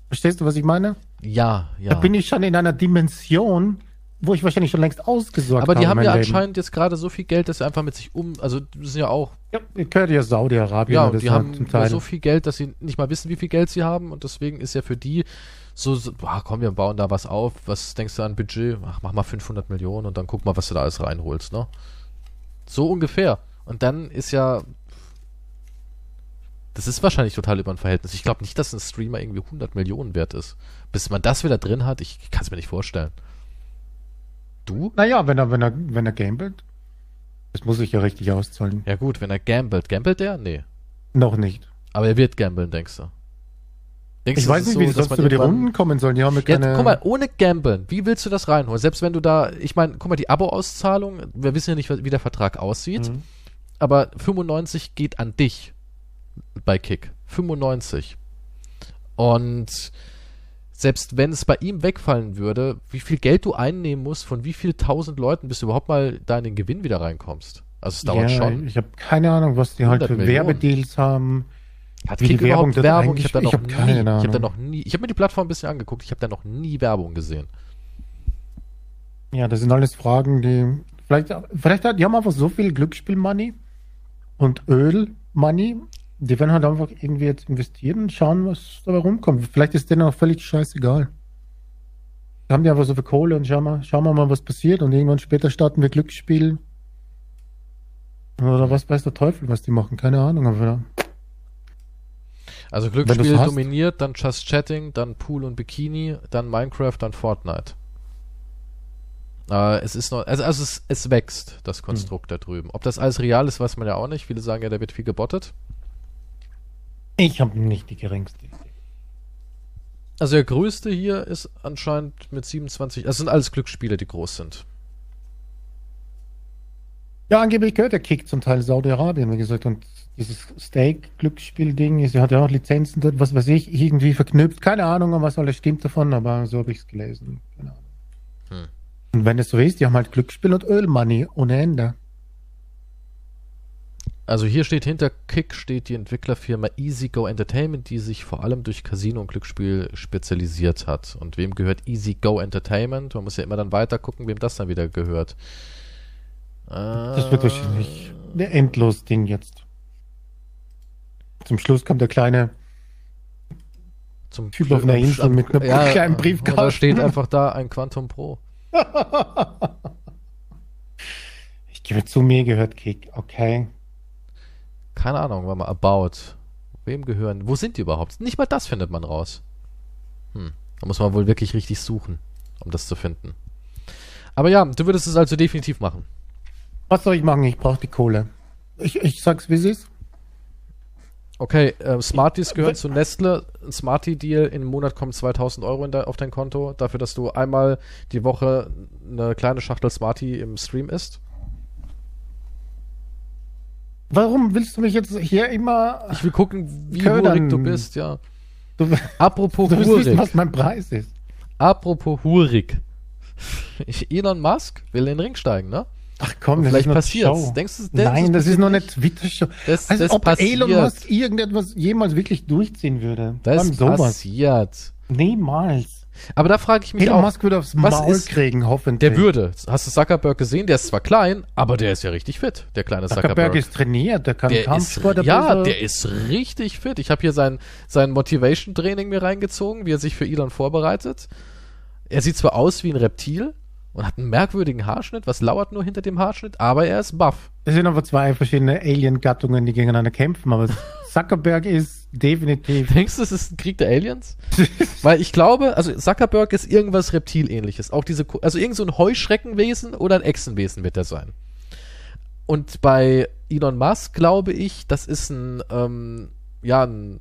Verstehst du, was ich meine? Ja, ja. Da bin ich schon in einer Dimension, wo ich wahrscheinlich schon längst ausgesorgt aber die habe haben ja Leben. anscheinend jetzt gerade so viel Geld, dass sie einfach mit sich um, also die sind ja auch, Ja, ihr gehört ja Saudi-Arabien. ja, oder und die haben so viel Geld, dass sie nicht mal wissen, wie viel Geld sie haben und deswegen ist ja für die so, so komm, wir bauen da was auf, was denkst du an Budget? Ach, mach mal 500 Millionen und dann guck mal, was du da alles reinholst, ne? So ungefähr. Und dann ist ja, das ist wahrscheinlich total über ein Verhältnis. Ich glaube nicht, dass ein Streamer irgendwie 100 Millionen wert ist. Bis man das wieder drin hat, ich kann es mir nicht vorstellen. Du? Naja, wenn er, wenn er, wenn er gambelt, das muss ich ja richtig auszahlen. Ja gut, wenn er gambelt. Gambelt der? Nee. Noch nicht. Aber er wird gambeln, denkst du? Denkst Ich weiß nicht, wie die so, sonst über die Runden kommen sollen. Die haben ja keine. guck mal, ohne Gambeln, wie willst du das reinholen? Selbst wenn du da, ich meine, guck mal, die Abo-Auszahlung, wir wissen ja nicht, wie der Vertrag aussieht, Mhm. aber 95 geht an dich bei Kick. 95. Und selbst wenn es bei ihm wegfallen würde, wie viel Geld du einnehmen musst, von wie viel tausend Leuten, bis du überhaupt mal da in den Gewinn wieder reinkommst. Also es dauert ja, schon. Ich habe keine Ahnung, was die halt 100 für Millionen. Werbedeals haben. Hat wie Kick überhaupt Werbung Werbung? dort Ich habe da hab habe da noch nie, ich habe mir die Plattform ein bisschen angeguckt, ich habe da noch nie Werbung gesehen. Ja, das sind alles Fragen, die. Vielleicht, vielleicht hat, die haben einfach so viel Glücksspiel-Money und Öl-Money. Die werden halt einfach irgendwie jetzt investieren und schauen, was dabei rumkommt. Vielleicht ist denen auch völlig scheißegal. Da haben die einfach so viel Kohle und schauen wir, schauen wir mal, was passiert. Und irgendwann später starten wir Glücksspiel. Oder was weiß der Teufel, was die machen. Keine Ahnung. Aber Also Glücksspiel dominiert, dann Just Chatting, dann Pool und Bikini, dann Minecraft, dann Fortnite. Äh, es ist noch, also, also es, es wächst, das Konstrukt da drüben. Ob das alles real ist, weiß man ja auch nicht. Viele sagen ja, da wird viel gebottet. ich habe nicht die geringste Idee. Also der größte hier ist anscheinend mit 27, das sind alles Glücksspiele, die groß sind. Ja, angeblich gehört der Kick zum Teil Saudi-Arabien, wie gesagt. Und dieses Steak-Glücksspiel-Ding, ist, er hat ja auch Lizenzen dort, was weiß ich, irgendwie verknüpft. Keine Ahnung, was alles stimmt davon, aber so habe ich es gelesen. Keine Ahnung. Hm. Und wenn es so ist, die haben halt Glücksspiel und Ölmoney ohne Ende. Also hier steht hinter Kick steht die Entwicklerfirma EasyGo Entertainment, die sich vor allem durch Casino und Glücksspiel spezialisiert hat. Und wem gehört EasyGo Entertainment? Man muss ja immer dann weiter gucken, wem das dann wieder gehört. Das wird wahrscheinlich der endlos Ding jetzt. Zum Schluss kommt der kleine zum Typ auf einer Insel mit einem kleinen Briefkasten. Da steht einfach da ein Quantum Pro. [LAUGHS] Ich gebe zu, mir gehört Kick, okay. Keine Ahnung, war mal About. Wem gehören? Wo sind die überhaupt? Nicht mal das findet man raus. Hm. Da muss man wohl wirklich richtig suchen, um das zu finden. Aber ja, du würdest es also definitiv machen. Was soll ich machen? Ich brauche die Kohle. Ich, ich sag's, wie es ist. Okay, äh, Smarties gehören zu Nestle. Ein Smartie-Deal im Monat kommt 2000 Euro de, auf dein Konto, dafür, dass du einmal die Woche eine kleine Schachtel Smartie im Stream isst. Warum willst du mich jetzt hier immer. Ich will gucken, wie Ködern. hurig du bist, ja. Du, Apropos du willst wissen, hurig. was mein Preis ist. Apropos hurig. Elon Musk will in den Ring steigen, ne? Ach komm, das Vielleicht ist. Show. Denkst du, denkst Nein, das passiert ist noch nicht? Twitter-Show. Das, Als das ob passiert. Elon Musk irgendetwas jemals wirklich durchziehen würde. das allem sowas. passiert. Niemals. Aber da frage ich mich Elon auch, Musk würde aufs was Maul ist- kriegen, hoffentlich. der würde. Hast du Zuckerberg gesehen? Der ist zwar klein, aber der ist ja richtig fit, der kleine Zuckerberg, Zuckerberg. ist trainiert, der kann der ist, Kampfsport. ein ja, der ist richtig fit. Ich habe hier sein, sein Motivation-Training mir reingezogen, wie er sich für Elon vorbereitet. Er sieht zwar aus wie ein Reptil und hat einen merkwürdigen Haarschnitt, was lauert nur hinter dem Haarschnitt, aber er ist buff. Es sind aber zwei verschiedene Alien-Gattungen, die gegeneinander kämpfen, aber Zuckerberg ist definitiv. [LAUGHS] Denkst du, es ist ein Krieg der Aliens? [LAUGHS] Weil ich glaube, also Zuckerberg ist irgendwas Reptilähnliches. Auch diese, also irgend so ein Heuschreckenwesen oder ein Echsenwesen wird er sein. Und bei Elon Musk glaube ich, das ist ein, ähm, ja, ein,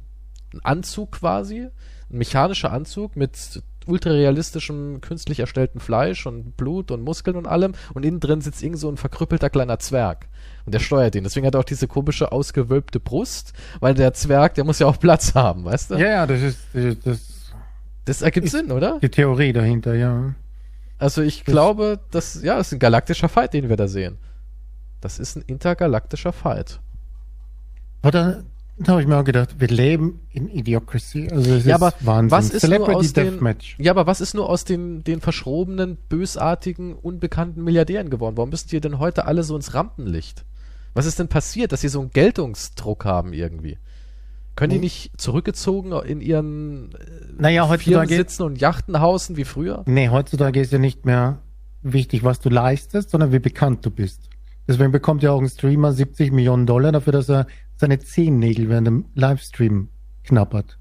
ein Anzug quasi, ein mechanischer Anzug mit ultrarealistischem, künstlich erstelltem Fleisch und Blut und Muskeln und allem. Und innen drin sitzt irgend so ein verkrüppelter kleiner Zwerg. Und der steuert ihn. Deswegen hat er auch diese komische, ausgewölbte Brust, weil der Zwerg, der muss ja auch Platz haben, weißt du? Ja, ja, das ist, das ist das, Das ergibt Sinn, oder? die Theorie dahinter, ja. Also ich glaube, das, ja, das ist ein galaktischer Fight, den wir da sehen. Das ist ein intergalaktischer Fight. Da, da habe ich mir auch gedacht, wir leben in Idiocracy. Also es Ja, ist aber Wahnsinn. was ist nur Celebrity aus den, Deathmatch. ja, aber was ist nur aus den, den verschrobenen, bösartigen, unbekannten Milliardären geworden? Warum müssen die denn heute alle so ins Rampenlicht? Was ist denn passiert, dass sie so einen Geltungsdruck haben irgendwie? Können die Nee. nicht zurückgezogen in ihren äh, Naja, heutzutage, sitzen und Yachten hausen wie früher? nee, heutzutage ist ja nicht mehr wichtig, was du leistest, sondern wie bekannt du bist. Deswegen bekommt ja auch ein Streamer 70 Millionen Dollar dafür, dass er seine Zehennägel während dem Livestream knappert.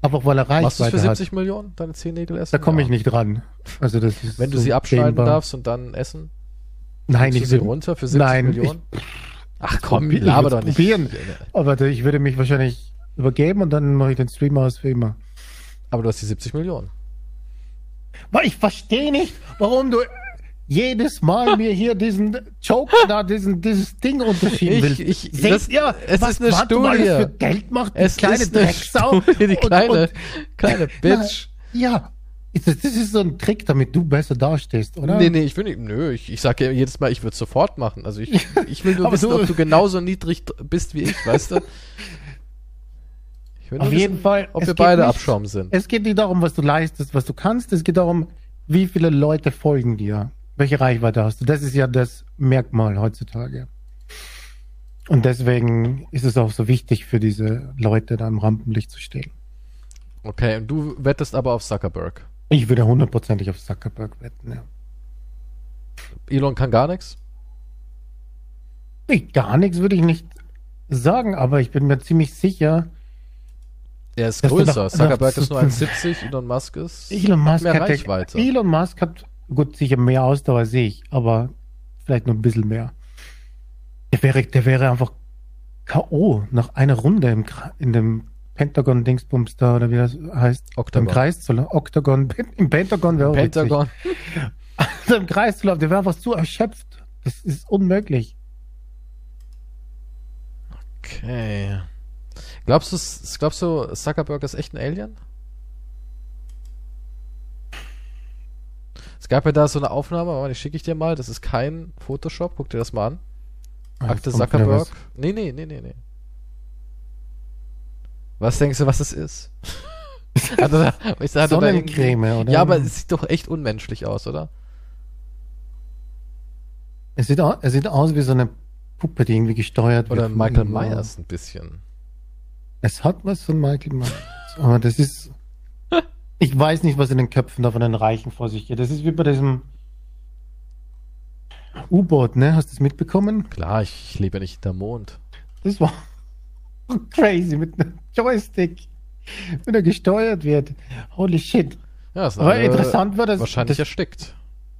Einfach weil er Machst du es Reichweite für hat. 70 Millionen, deine Zehennägel essen? Da komme Ja. ich nicht ran. Also das [LAUGHS] ist Wenn du so sie abschneiden dehnbar. darfst und dann essen? Nein, du ich sie runter für 70 Nein, Millionen? Ach komm, ich laber doch nicht. probieren. aber ich würde mich wahrscheinlich übergeben und dann mache ich den Stream aus für immer. Aber du hast die 70 Millionen. Ich verstehe nicht, warum du jedes Mal [LAUGHS] mir hier diesen Joke da, diesen, dieses Ding unterschieben Ich- willst. ich- Seht das- ihr, es was ist eine Studie. für Geld macht, die Es kleine ist eine [LAUGHS] Drecksau. Studie, die Und- kleine, und- kleine [LAUGHS] Bitch. Ja, das, das ist so ein Trick, damit du besser dastehst, oder? Nee, nee, ich will nicht. Nö, ich, ich sage ja jedes Mal, ich würde sofort machen. Also ich, ich will nur wissen, du- ob du genauso niedrig bist wie ich, weißt du? Ich will nur Auf wissen, jeden Fall. ob wir beide nicht- Abschaum sind. Es geht nicht darum, was du leistest, was du kannst. Es geht darum, wie viele Leute folgen dir. Welche Reichweite hast du? Das ist ja das Merkmal heutzutage. Und deswegen ist es auch so wichtig für diese Leute, da im Rampenlicht zu stehen. Okay, und du wettest aber auf Zuckerberg. Ich würde hundertprozentig auf Zuckerberg wetten, ja. Elon kann gar nichts. Ich, gar nichts würde ich nicht sagen, aber ich bin mir ziemlich sicher, Er ist größer. doch- Zuckerberg ist nur 1,70, Elon Musk ist Elon Musk mehr hat, Reichweite. Elon Musk hat gut sicher mehr Ausdauer als ich, aber vielleicht nur ein bisschen mehr. Der wäre, der wäre einfach K.O. nach einer Runde im, in dem Pentagon-Dingsbums da, oder wie das heißt. Oktagon. Im Kreis zu laufen. Oktagon, [LAUGHS] im Pentagon wäre auch Pentagon. [LAUGHS] Also Im Kreis zu laufen, der wäre einfach so erschöpft. Das ist unmöglich. Okay. Glaubst du, glaubst du, Zuckerberg ist echt ein Alien? Es gab ja da so eine Aufnahme, aber die schicke ich dir mal. Das ist kein Photoshop. Guck dir das mal an. Akte kommt wieder Zuckerberg. Nee, nee, nee, nee, nee. Was denkst du, was es ist? [LAUGHS] also, ich irgendwie- Sonnencreme, oder? Ja, aber es sieht doch echt unmenschlich aus, oder? es sieht, au- es sieht aus wie so eine Puppe, die irgendwie gesteuert Oder wird. Michael Irgendwo. Myers ein bisschen. Es hat was von Michael Myers. Aber das ist. Ich weiß nicht, was in den Köpfen da von den Reichen vor sich geht. Das ist wie bei diesem U-Boot, ne? Hast du das mitbekommen? Klar, ich, lebe ja nicht hinterm Mond. Das war [LAUGHS] crazy mit einem Joystick, wenn er gesteuert wird. Holy shit. Ja, ist Aber interessant war das. Wahrscheinlich das, erstickt.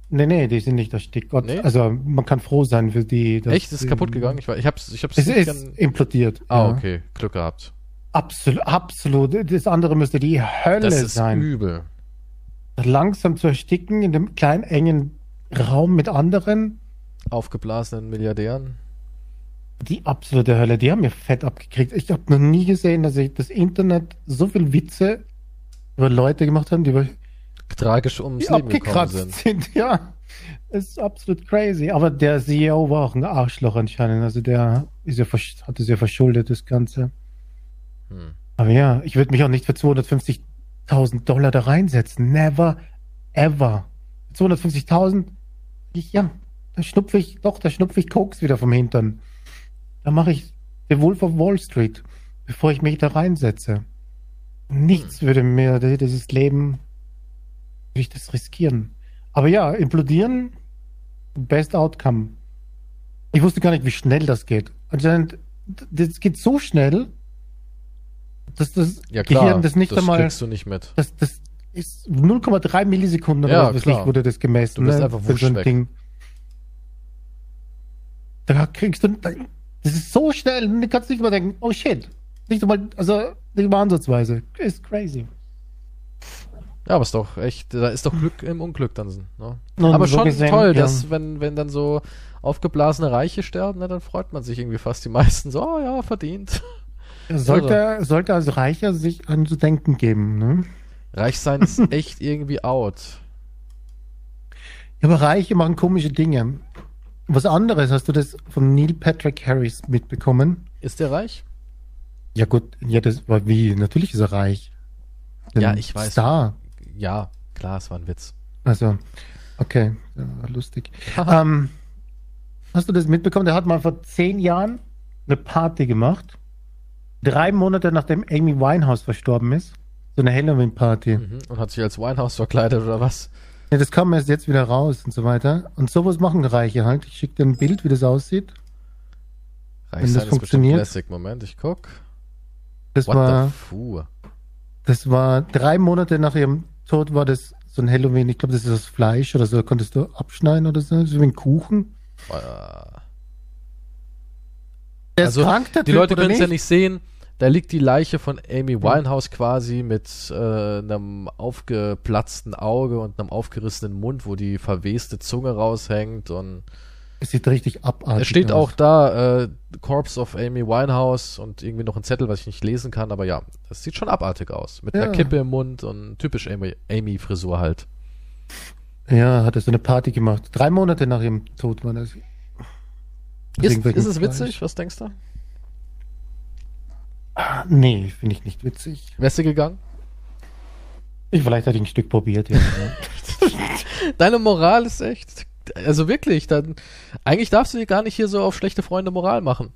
Nee, nee, die sind nicht erstickt. Gott, Nee? Also man kann froh sein für die. Echt? Ist die- kaputt gegangen? Ich, war- ich hab's, ich hab's Es ist gern- implodiert. Ah, ja. okay. Glück gehabt. Absolut, absolut. Das andere müsste die Hölle Das ist sein. übel. langsam zu ersticken in dem kleinen engen Raum mit anderen. Aufgeblasenen Milliardären. Die absolute Hölle, die haben mir fett abgekriegt. Ich habe noch nie gesehen, dass ich das Internet so viel Witze über Leute gemacht haben, die, über, Tragisch ums die Leben gekommen abgekratzt sind. sind. [LAUGHS] Ja, das ist absolut crazy. Aber der CEO war auch ein Arschloch anscheinend. Also der ist ja, hat es ja verschuldet, das Ganze. Hm. Aber ja, ich würde mich auch nicht für 250 1000 Dollar da reinsetzen. Never, ever. 250.000, ich, ja, da schnupfe ich, doch, da schnupfe ich Koks wieder vom Hintern. Da mache ich The Wolf of Wall Street, bevor ich mich da reinsetze. Nichts würde mir dieses Leben, würde ich das riskieren. Aber ja, implodieren, best outcome. Ich wusste gar nicht, wie schnell das geht. Anscheinend, das geht so schnell, dass das Ja klar, Gehirn das nicht das einmal, kriegst du nicht mit. das, das ist 0,3 Millisekunden oder Ja, klar. ich, wurde das gemessen. Du bist ne, einfach für so ein wusch weg. Ding. Da kriegst du, das ist so schnell, du kannst nicht mal denken, oh shit. Nicht einmal, also, nicht mal ansatzweise. Ist crazy. Ja, aber ist doch echt, da ist doch Glück im Unglück dann. Ne? Und aber so schon gesehen, toll, ja. dass wenn, wenn dann so aufgeblasene Reiche sterben, ne, dann freut man sich irgendwie fast die meisten so, oh ja, verdient. Sollte, sollte als Reicher sich an zu denken geben, ne? Reich sein ist [LAUGHS] echt irgendwie out. Ja, aber Reiche machen komische Dinge. Was anderes, hast du das von Neil Patrick Harris mitbekommen? Ist der reich? Ja gut, ja, das war wie, natürlich ist er reich. Ja, Ein ich weiß. Star. Ja, klar, es war ein Witz. Also, okay, ja, lustig. ähm, hast du das mitbekommen? Der hat mal vor zehn Jahren eine Party gemacht. Drei Monate nachdem Amy Winehouse verstorben ist. So eine Halloween-Party. Mhm. Und hat sich als Winehouse verkleidet oder was? Ja, das kam erst jetzt wieder raus und so weiter. Und sowas machen Reiche halt. Ich schicke dir ein Bild, wie das aussieht. Reich Wenn das funktioniert. Classic. Moment, ich guck. Das What war, das war drei Monate nach ihrem Tod war das so ein Halloween. Ich glaube, das ist das Fleisch oder so. Da konntest du abschneiden oder so. So wie ein Kuchen. Äh, Der Also, Die Leute können es ja nicht sehen. Da liegt die Leiche von Amy Winehouse quasi mit äh, einem aufgeplatzten Auge und einem aufgerissenen Mund, wo die verweste Zunge raushängt. Und Es sieht richtig abartig es steht aus. auch da, äh, Corpse of Amy Winehouse und irgendwie noch ein Zettel, was ich nicht lesen kann. Aber ja, es sieht schon abartig aus. Mit Ja. einer Kippe im Mund und typisch Amy- Amy-Frisur halt. Ja, hat er so eine Party gemacht. Drei Monate nach ihrem Tod war das. Aus Ist, ist es witzig? Was denkst du? Ah, Nee, finde ich nicht witzig. Wärst du gegangen? Ich, vielleicht hätte ich ein Stück probiert, ja. [LAUGHS] Deine Moral ist echt. Also wirklich, dann. Eigentlich darfst du dir gar nicht hier so auf schlechte Freunde Moral machen.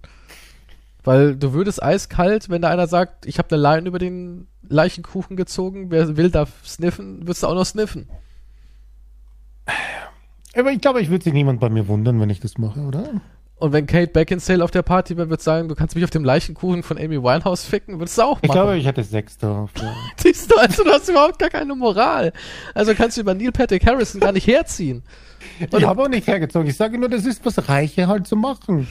Weil du würdest eiskalt, wenn da einer sagt, ich habe eine Line über den Leichenkuchen gezogen, wer will, darf sniffen, würdest du auch noch sniffen. Aber ich glaube, ich würde sich niemand bei mir wundern, wenn ich das mache, oder? Und wenn Kate Beckinsale auf der Party wäre, würde sagen, du kannst mich auf dem Leichenkuchen von Amy Winehouse ficken, würdest du auch Ich machen. glaube, ich hätte sechs darauf. Ja. [LAUGHS] Siehst du, also du hast überhaupt gar keine Moral. Also kannst du über Neil Patrick Harrison gar nicht herziehen. [LAUGHS] Ich habe auch nicht hergezogen. Ich sage nur, das ist was Reiche halt zu machen.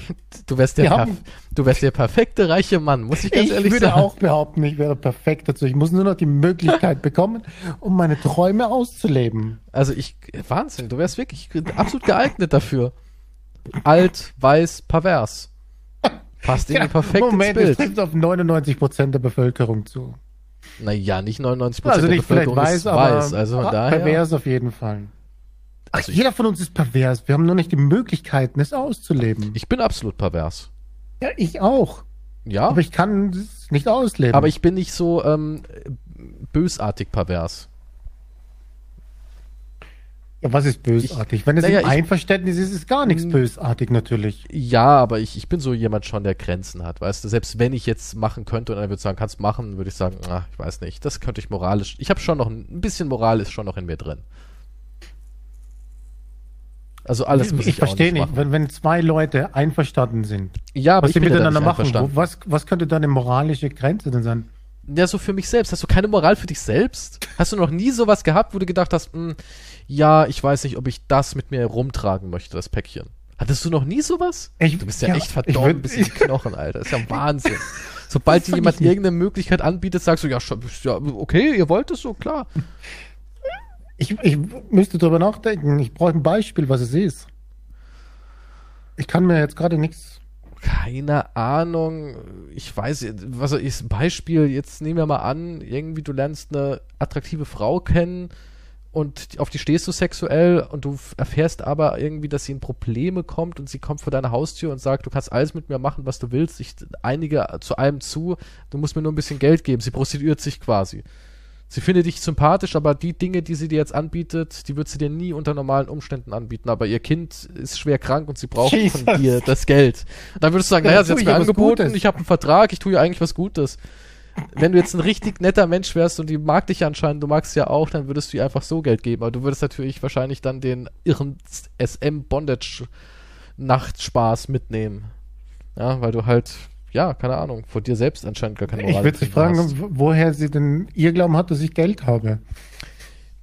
Du wärst der, haben- du wärst der perfekte reiche Mann, muss ich ganz Ich ehrlich würde sagen. auch behaupten, ich wäre perfekt dazu. Ich muss nur noch die Möglichkeit bekommen, um meine Träume auszuleben. Also ich, Wahnsinn, du wärst wirklich absolut geeignet dafür. Alt, weiß, pervers. Passt irgendwie perfekt Moment, ins Bild. trifft auf 99% der Bevölkerung zu. Naja, nicht 99% Also der nicht Bevölkerung weiß, ist aber weiß. Also von ah, daher. pervers auf jeden Fall. Ach, Also jeder von uns ist pervers. Wir haben nur nicht die Möglichkeiten, es auszuleben. Ich bin absolut pervers. ja, ich auch. Ja, Aber ich kann es nicht ausleben. aber ich bin nicht so ähm, bösartig pervers. Was ist bösartig? Wenn es naja, im ich- Einverständnis ist, ist gar nichts Hm. bösartig natürlich. Ja, aber ich, ich bin so jemand schon, der Grenzen hat, weißt du. Selbst wenn ich jetzt machen könnte und einer würde sagen, kannst machen, würde ich sagen, ah, ich weiß nicht. Das könnte ich moralisch. Ich habe schon noch ein, ein bisschen Moral ist schon noch in mir drin. Also alles muss ich, ich, ich verstehe nicht, machen. wenn, wenn zwei Leute einverstanden sind, Ja, was ich sie miteinander nicht machen, wo, was, was könnte da eine moralische Grenze denn sein? Ja, so für mich selbst. Hast du keine Moral für dich selbst? Hast du noch nie sowas gehabt, wo du gedacht hast, hm, ja, ich weiß nicht, ob ich das mit mir rumtragen möchte, das Päckchen? Hattest du noch nie sowas? Ich- du bist ja, ja, echt verdorben bis in [LAUGHS] die Knochen, Alter. Das ist ja Wahnsinn. [LAUGHS] Sobald dir jemand irgendeine Möglichkeit anbietet, sagst du, ja, ja, okay, ihr wollt es so, klar. Ich, ich müsste drüber nachdenken. Ich brauche ein Beispiel, was es ist. Ich kann mir jetzt gerade nichts. Keine Ahnung. Ich weiß, was ist Beispiel? Jetzt nehmen wir mal an, irgendwie du lernst eine attraktive Frau kennen und auf die stehst du sexuell und du erfährst aber irgendwie, dass sie in Probleme kommt und sie kommt vor deine Haustür und sagt, du kannst alles mit mir machen, was du willst. Ich einige zu allem zu. Du musst mir nur ein bisschen Geld geben. Sie prostituiert sich quasi. Sie findet dich sympathisch, aber die Dinge, die sie dir jetzt anbietet, die wird sie dir nie unter normalen Umständen anbieten. Aber ihr Kind ist schwer krank und sie braucht Jesus. von dir das Geld. Und dann würdest du sagen, Ja, naja, sie hat mir angeboten, ich habe einen Vertrag, ich tue ihr eigentlich was Gutes. Wenn du jetzt ein richtig netter Mensch wärst und die mag dich anscheinend, du magst sie ja auch, dann würdest du ihr einfach so Geld geben. Aber du würdest natürlich wahrscheinlich dann den irren SM-Bondage-Nachtspaß mitnehmen. Ja, weil du halt, ja, keine Ahnung, vor dir selbst anscheinend gar keine Ich würde sie fragen, hast. wo- woher sie denn ihr Glauben hat, dass ich Geld habe.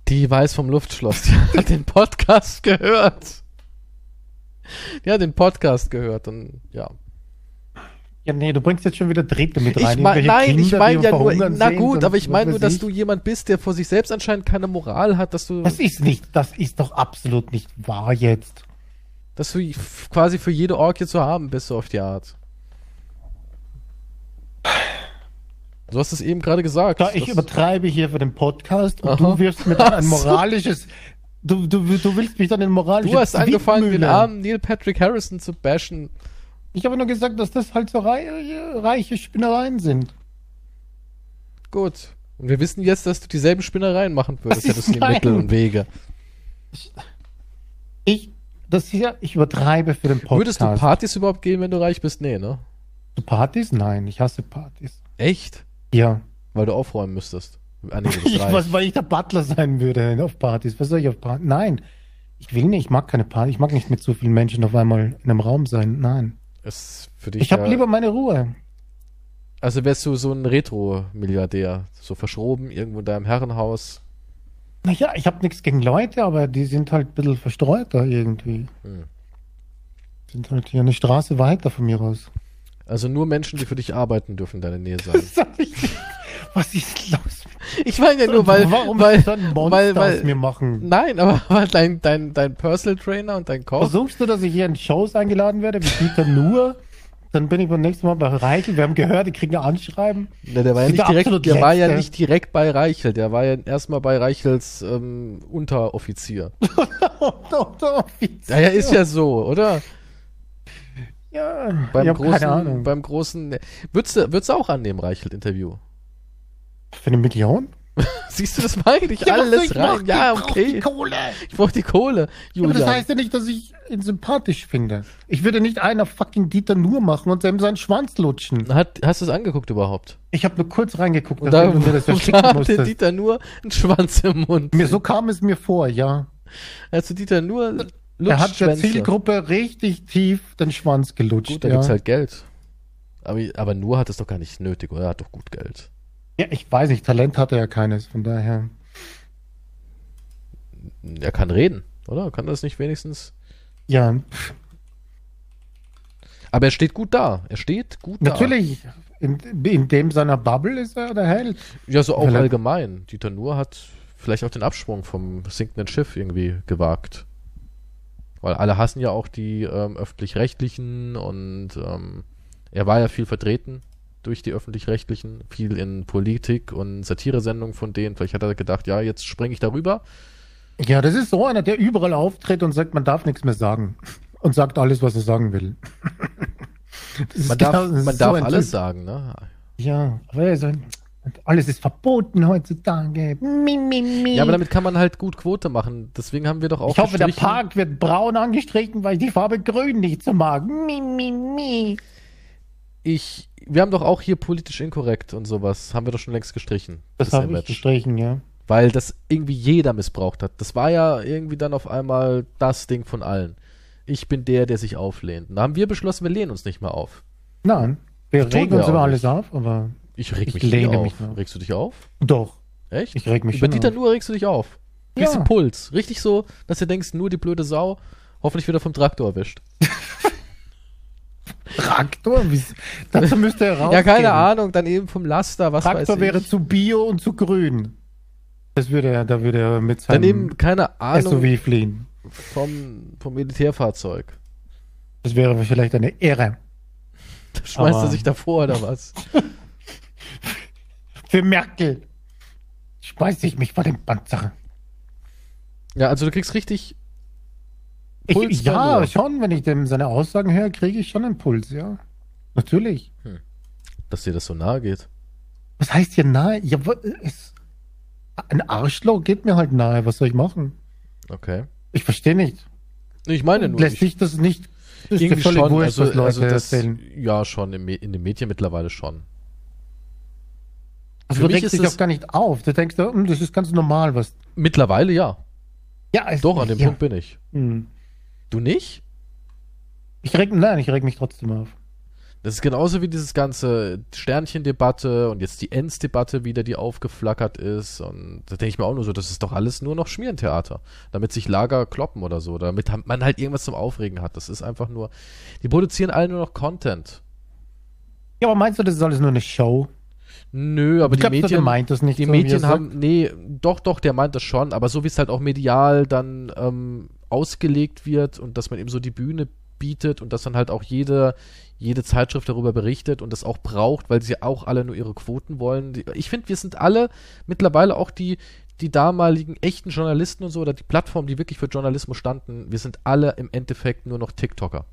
Die weiß vom Luftschloss, die [LAUGHS] hat den Podcast gehört. Die hat den Podcast gehört und ja. Ja, nee, du bringst jetzt schon wieder Dritte mit Ich rein. mein, Irgendwelche nein, ich Kinder, meine die ja nur, na gut, aber ich meine nur, dass ich. du jemand bist, der vor sich selbst anscheinend keine Moral hat, dass du, Das ist nicht, das ist doch absolut nicht wahr jetzt. dass du quasi für jede Orgie zu haben bist, so auf die Art. Du hast es eben gerade gesagt. Da ich übertreibe hier für den Podcast und Aha. du wirfst mir dann ein [LAUGHS] moralisches. Du, du, du willst mich dann in moralische du hast angefangen, den armen Neil Patrick Harrison zu bashen. Ich habe nur gesagt, dass das halt so rei reiche Spinnereien sind. Gut. Und wir wissen jetzt, dass du dieselben Spinnereien machen würdest, hättest du die. [LAUGHS] Mittel und Wege. Ich, das hier, ich übertreibe für den Podcast. Würdest du Partys überhaupt gehen, wenn du reich bist? Nee, ne? Du Partys? Nein, ich hasse Partys. Echt? Ja. Weil du aufräumen müsstest. Ah, nee, [LAUGHS] Ich, was, weil ich der Butler sein würde auf Partys. Was soll ich auf Partys? Nein. Ich will nicht, ich mag keine Party. Ich mag nicht mit so vielen Menschen auf einmal in einem Raum sein. Nein. Ist für dich Ich habe ja- lieber meine Ruhe. Also wärst du so ein Retro-Milliardär, so verschroben irgendwo in deinem Herrenhaus. Naja, ich habe nichts gegen Leute, aber die sind halt ein bisschen verstreuter irgendwie. Hm. Sind halt hier eine Straße weiter von mir aus. Also nur Menschen, die für dich arbeiten, dürfen in deiner Nähe sein. [LAUGHS] Was ist los? Ich meine ja nur, weil, Warum weil, ein Monster weil, weil, aus mir machen? nein, aber [LAUGHS] weil dein, dein, dein Personal Trainer und dein Koch, Versuchst du, dass ich hier in Shows eingeladen werde, wie Dieter nur? Dann bin ich beim nächsten Mal bei Reichel. Wir haben gehört, die kriegen ein Anschreiben. der, der war ja nicht direkt, der war ja nicht direkt bei Reichel, der war ja erstmal bei Reichels ähm, [LAUGHS] Unteroffizier. Ja, ja, ist ja so, oder? Ja, Beim großen, keine Ahnung. beim großen, würdest du, würdest du auch annehmen, Reichelt-Interview? Für eine Million? [LAUGHS] Siehst du, das meine ich Ja, alles ich rein. Ja, Ich okay. die Kohle. Ich brauch die Kohle, Ja, aber Julian. das heißt ja nicht, dass ich ihn sympathisch finde. Ich würde nicht einer fucking Dieter nur machen und ihm seinen Schwanz lutschen. Hat, hast du es angeguckt überhaupt? Ich habe nur kurz reingeguckt, Und da, du mir das [LAUGHS] verschicken da hatte musstest. Dieter nur einen Schwanz im Mund. Mir, so kam es mir vor, ja. Als du Dieter nur Er hat der. Zielgruppe richtig tief den Schwanz gelutscht. Gut, da ja. gibt's halt Geld. Aber, aber nur hat es doch gar nicht nötig, oder? Er hat doch gut Geld. Ja, ich weiß nicht, Talent hatte er keines, von daher. Er kann reden, oder? Kann das nicht wenigstens? Ja, Aber er steht gut da. Er steht gut da. natürlich, in, in dem seiner Bubble ist er der Held. Ja, so auch Vielleicht- allgemein. Dieter Nuhr hat vielleicht auch den Absprung vom sinkenden Schiff irgendwie gewagt. Weil alle hassen ja auch die ähm, öffentlich-rechtlichen und ähm, er war ja viel vertreten durch die öffentlich-rechtlichen, viel in Politik und Satiresendungen von denen. Vielleicht hat er gedacht, ja, jetzt springe ich darüber. Ja, das ist so einer, der überall auftritt und sagt, man darf nichts mehr sagen. Und sagt alles, was er sagen will. [LAUGHS] Man darf, genau- man so darf alles Typ. sagen, ne? Ja, aber er ein, alles ist verboten heutzutage. Mi, mi, mi. Ja, aber damit kann man halt gut Quote machen. Deswegen haben wir doch auch ich hoffe, der Park wird braun angestrichen, weil ich die Farbe grün nicht so mag. Mi, mi, mi. Ich, wir haben doch auch hier politisch inkorrekt und sowas. Haben wir doch schon längst gestrichen. Das habe ich Image. gestrichen, ja. Weil das irgendwie jeder missbraucht hat. Das war ja irgendwie dann auf einmal das Ding von allen. Ich bin der, der sich auflehnt. Und da haben wir beschlossen, wir lehnen uns nicht mehr auf. Nein, wir Das tun regen wir uns über nicht. alles auf, aber Ich reg Ich mich nie lehne auf. mich. Regst du dich auf? doch. Echt? Ich reg mich Über Dieter auf. nur regst du dich auf. Kriegst Ja. einen Puls. Richtig so, dass du denkst, nur die blöde Sau. Hoffentlich wieder vom Traktor erwischt. [LAUGHS] Traktor? Dazu müsste er raus. Ja, keine Ahnung. Dann eben vom Laster, was Traktor wäre zu bio und zu grün. Das würde er, da würde er mit seinem Dann eben, keine Ahnung, SUV fliehen. vom, vom Militärfahrzeug. Das wäre vielleicht eine Ehre. Da [LAUGHS] schmeißt Aber- er sich davor oder was? [LAUGHS] Für Merkel speise ich mich vor dem Panzer. Ja, also du kriegst richtig Ich, Puls bei ja, Nuhr. schon, wenn ich dem seine Aussagen höre, kriege ich schon einen Puls, ja. Natürlich. dass dir das so nahe geht. Was heißt hier nahe? Ja, es, ein Arschloch geht mir halt nahe. Was soll ich machen? Okay. Ich verstehe nicht. Ich meine nur, Lässt ich, sich das nicht. Das ist irgendwie völlig schon, wurscht, also, was Leute also das, erzählen. ja, schon, Me- in den Medien mittlerweile schon. Also für du regst ist dich auch gar nicht auf. Du denkst, hm, das ist ganz normal, was. Mittlerweile ja. Ja, es, Doch, an dem ja. Punkt bin ich. Hm. Du nicht? Ich reg, nein, ich reg mich trotzdem auf. Das ist genauso wie dieses ganze Sternchen-Debatte und jetzt die Ends-Debatte wieder, die aufgeflackert ist. Und da denke ich mir auch nur so, das ist doch alles nur noch Schmierentheater. Damit sich Lager kloppen oder so. Damit man halt irgendwas zum Aufregen hat. Das ist einfach nur. Die produzieren alle nur noch Content. Ja, aber meinst du, das ist alles nur eine Show? Nö, aber ich die glaub, der Medien. meint das nicht Die so, Medien sagt. haben, nee, doch, doch, der meint das schon, aber so wie es halt auch medial dann ähm, ausgelegt wird und dass man eben so die Bühne bietet und dass dann halt auch jede, jede Zeitschrift darüber berichtet und das auch braucht, weil sie auch alle nur ihre Quoten wollen. Ich finde, wir sind alle mittlerweile auch die, die damaligen echten Journalisten und so oder die Plattformen, die wirklich für Journalismus standen, wir sind alle im Endeffekt nur noch TikToker.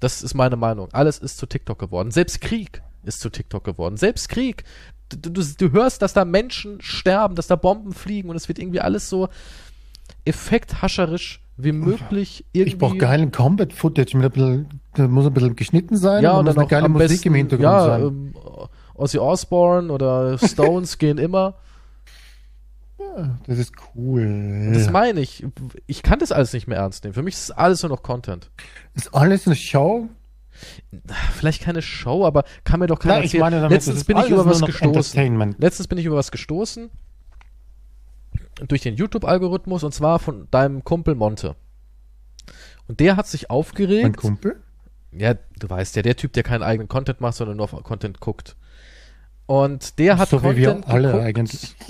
Das ist meine Meinung. Alles ist zu TikTok geworden. Selbst Krieg ist zu TikTok geworden. Selbst Krieg. Du, du, du hörst, dass da Menschen sterben, dass da Bomben fliegen und es wird irgendwie alles so effekthascherisch wie möglich irgendwie. Ich brauche geilen mit ein bisschen, da muss ein bisschen geschnitten sein ja, und und da dann muss eine auch geile Musik besten, im Hintergrund ja, sein. Ähm, Ozzy Osbourne oder Stones [LAUGHS] gehen immer. Ja, das ist cool. Das meine ich. Ich kann das alles nicht mehr ernst nehmen. Für mich ist alles nur noch Content. ist alles eine Show? Vielleicht keine Show, aber kann mir doch keiner Nein, ich erzählen. meine damit, Letztens bin ich über was gestoßen. Letztens bin ich über was gestoßen. Durch den YouTube-Algorithmus und zwar von deinem Kumpel Monte. Und der hat sich Mein aufgeregt. Kumpel? Ja, du weißt ja, der Typ, der keinen eigenen Content macht, sondern nur auf Content guckt. Und der hat so wie Content wir alle geguckt. eigentlich. [LAUGHS]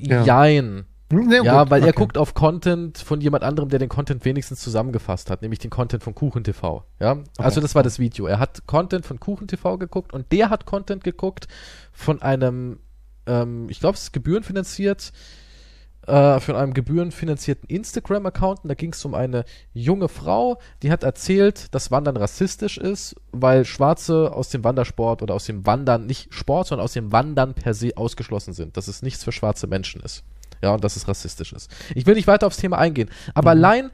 Ja. Jein. Na Ja, gut, weil er okay. guckt auf Content von jemand anderem, der den Content wenigstens zusammengefasst hat, nämlich den Content von Kuchen TV. Ja, also das war das Video. Er hat Content von Kuchen TV geguckt und der hat Content geguckt von einem, ähm, ich glaube, es ist gebührenfinanziert, äh, von einem gebührenfinanzierten Instagram-Account. Und da ging es um eine junge Frau, die hat erzählt, dass Wandern rassistisch ist, weil Schwarze aus dem Wandersport oder aus dem Wandern, nicht Sport, sondern aus dem Wandern per se ausgeschlossen sind. Dass es nichts für schwarze Menschen ist. Ja, und dass es rassistisch ist. Ich will nicht weiter aufs Thema eingehen, aber allein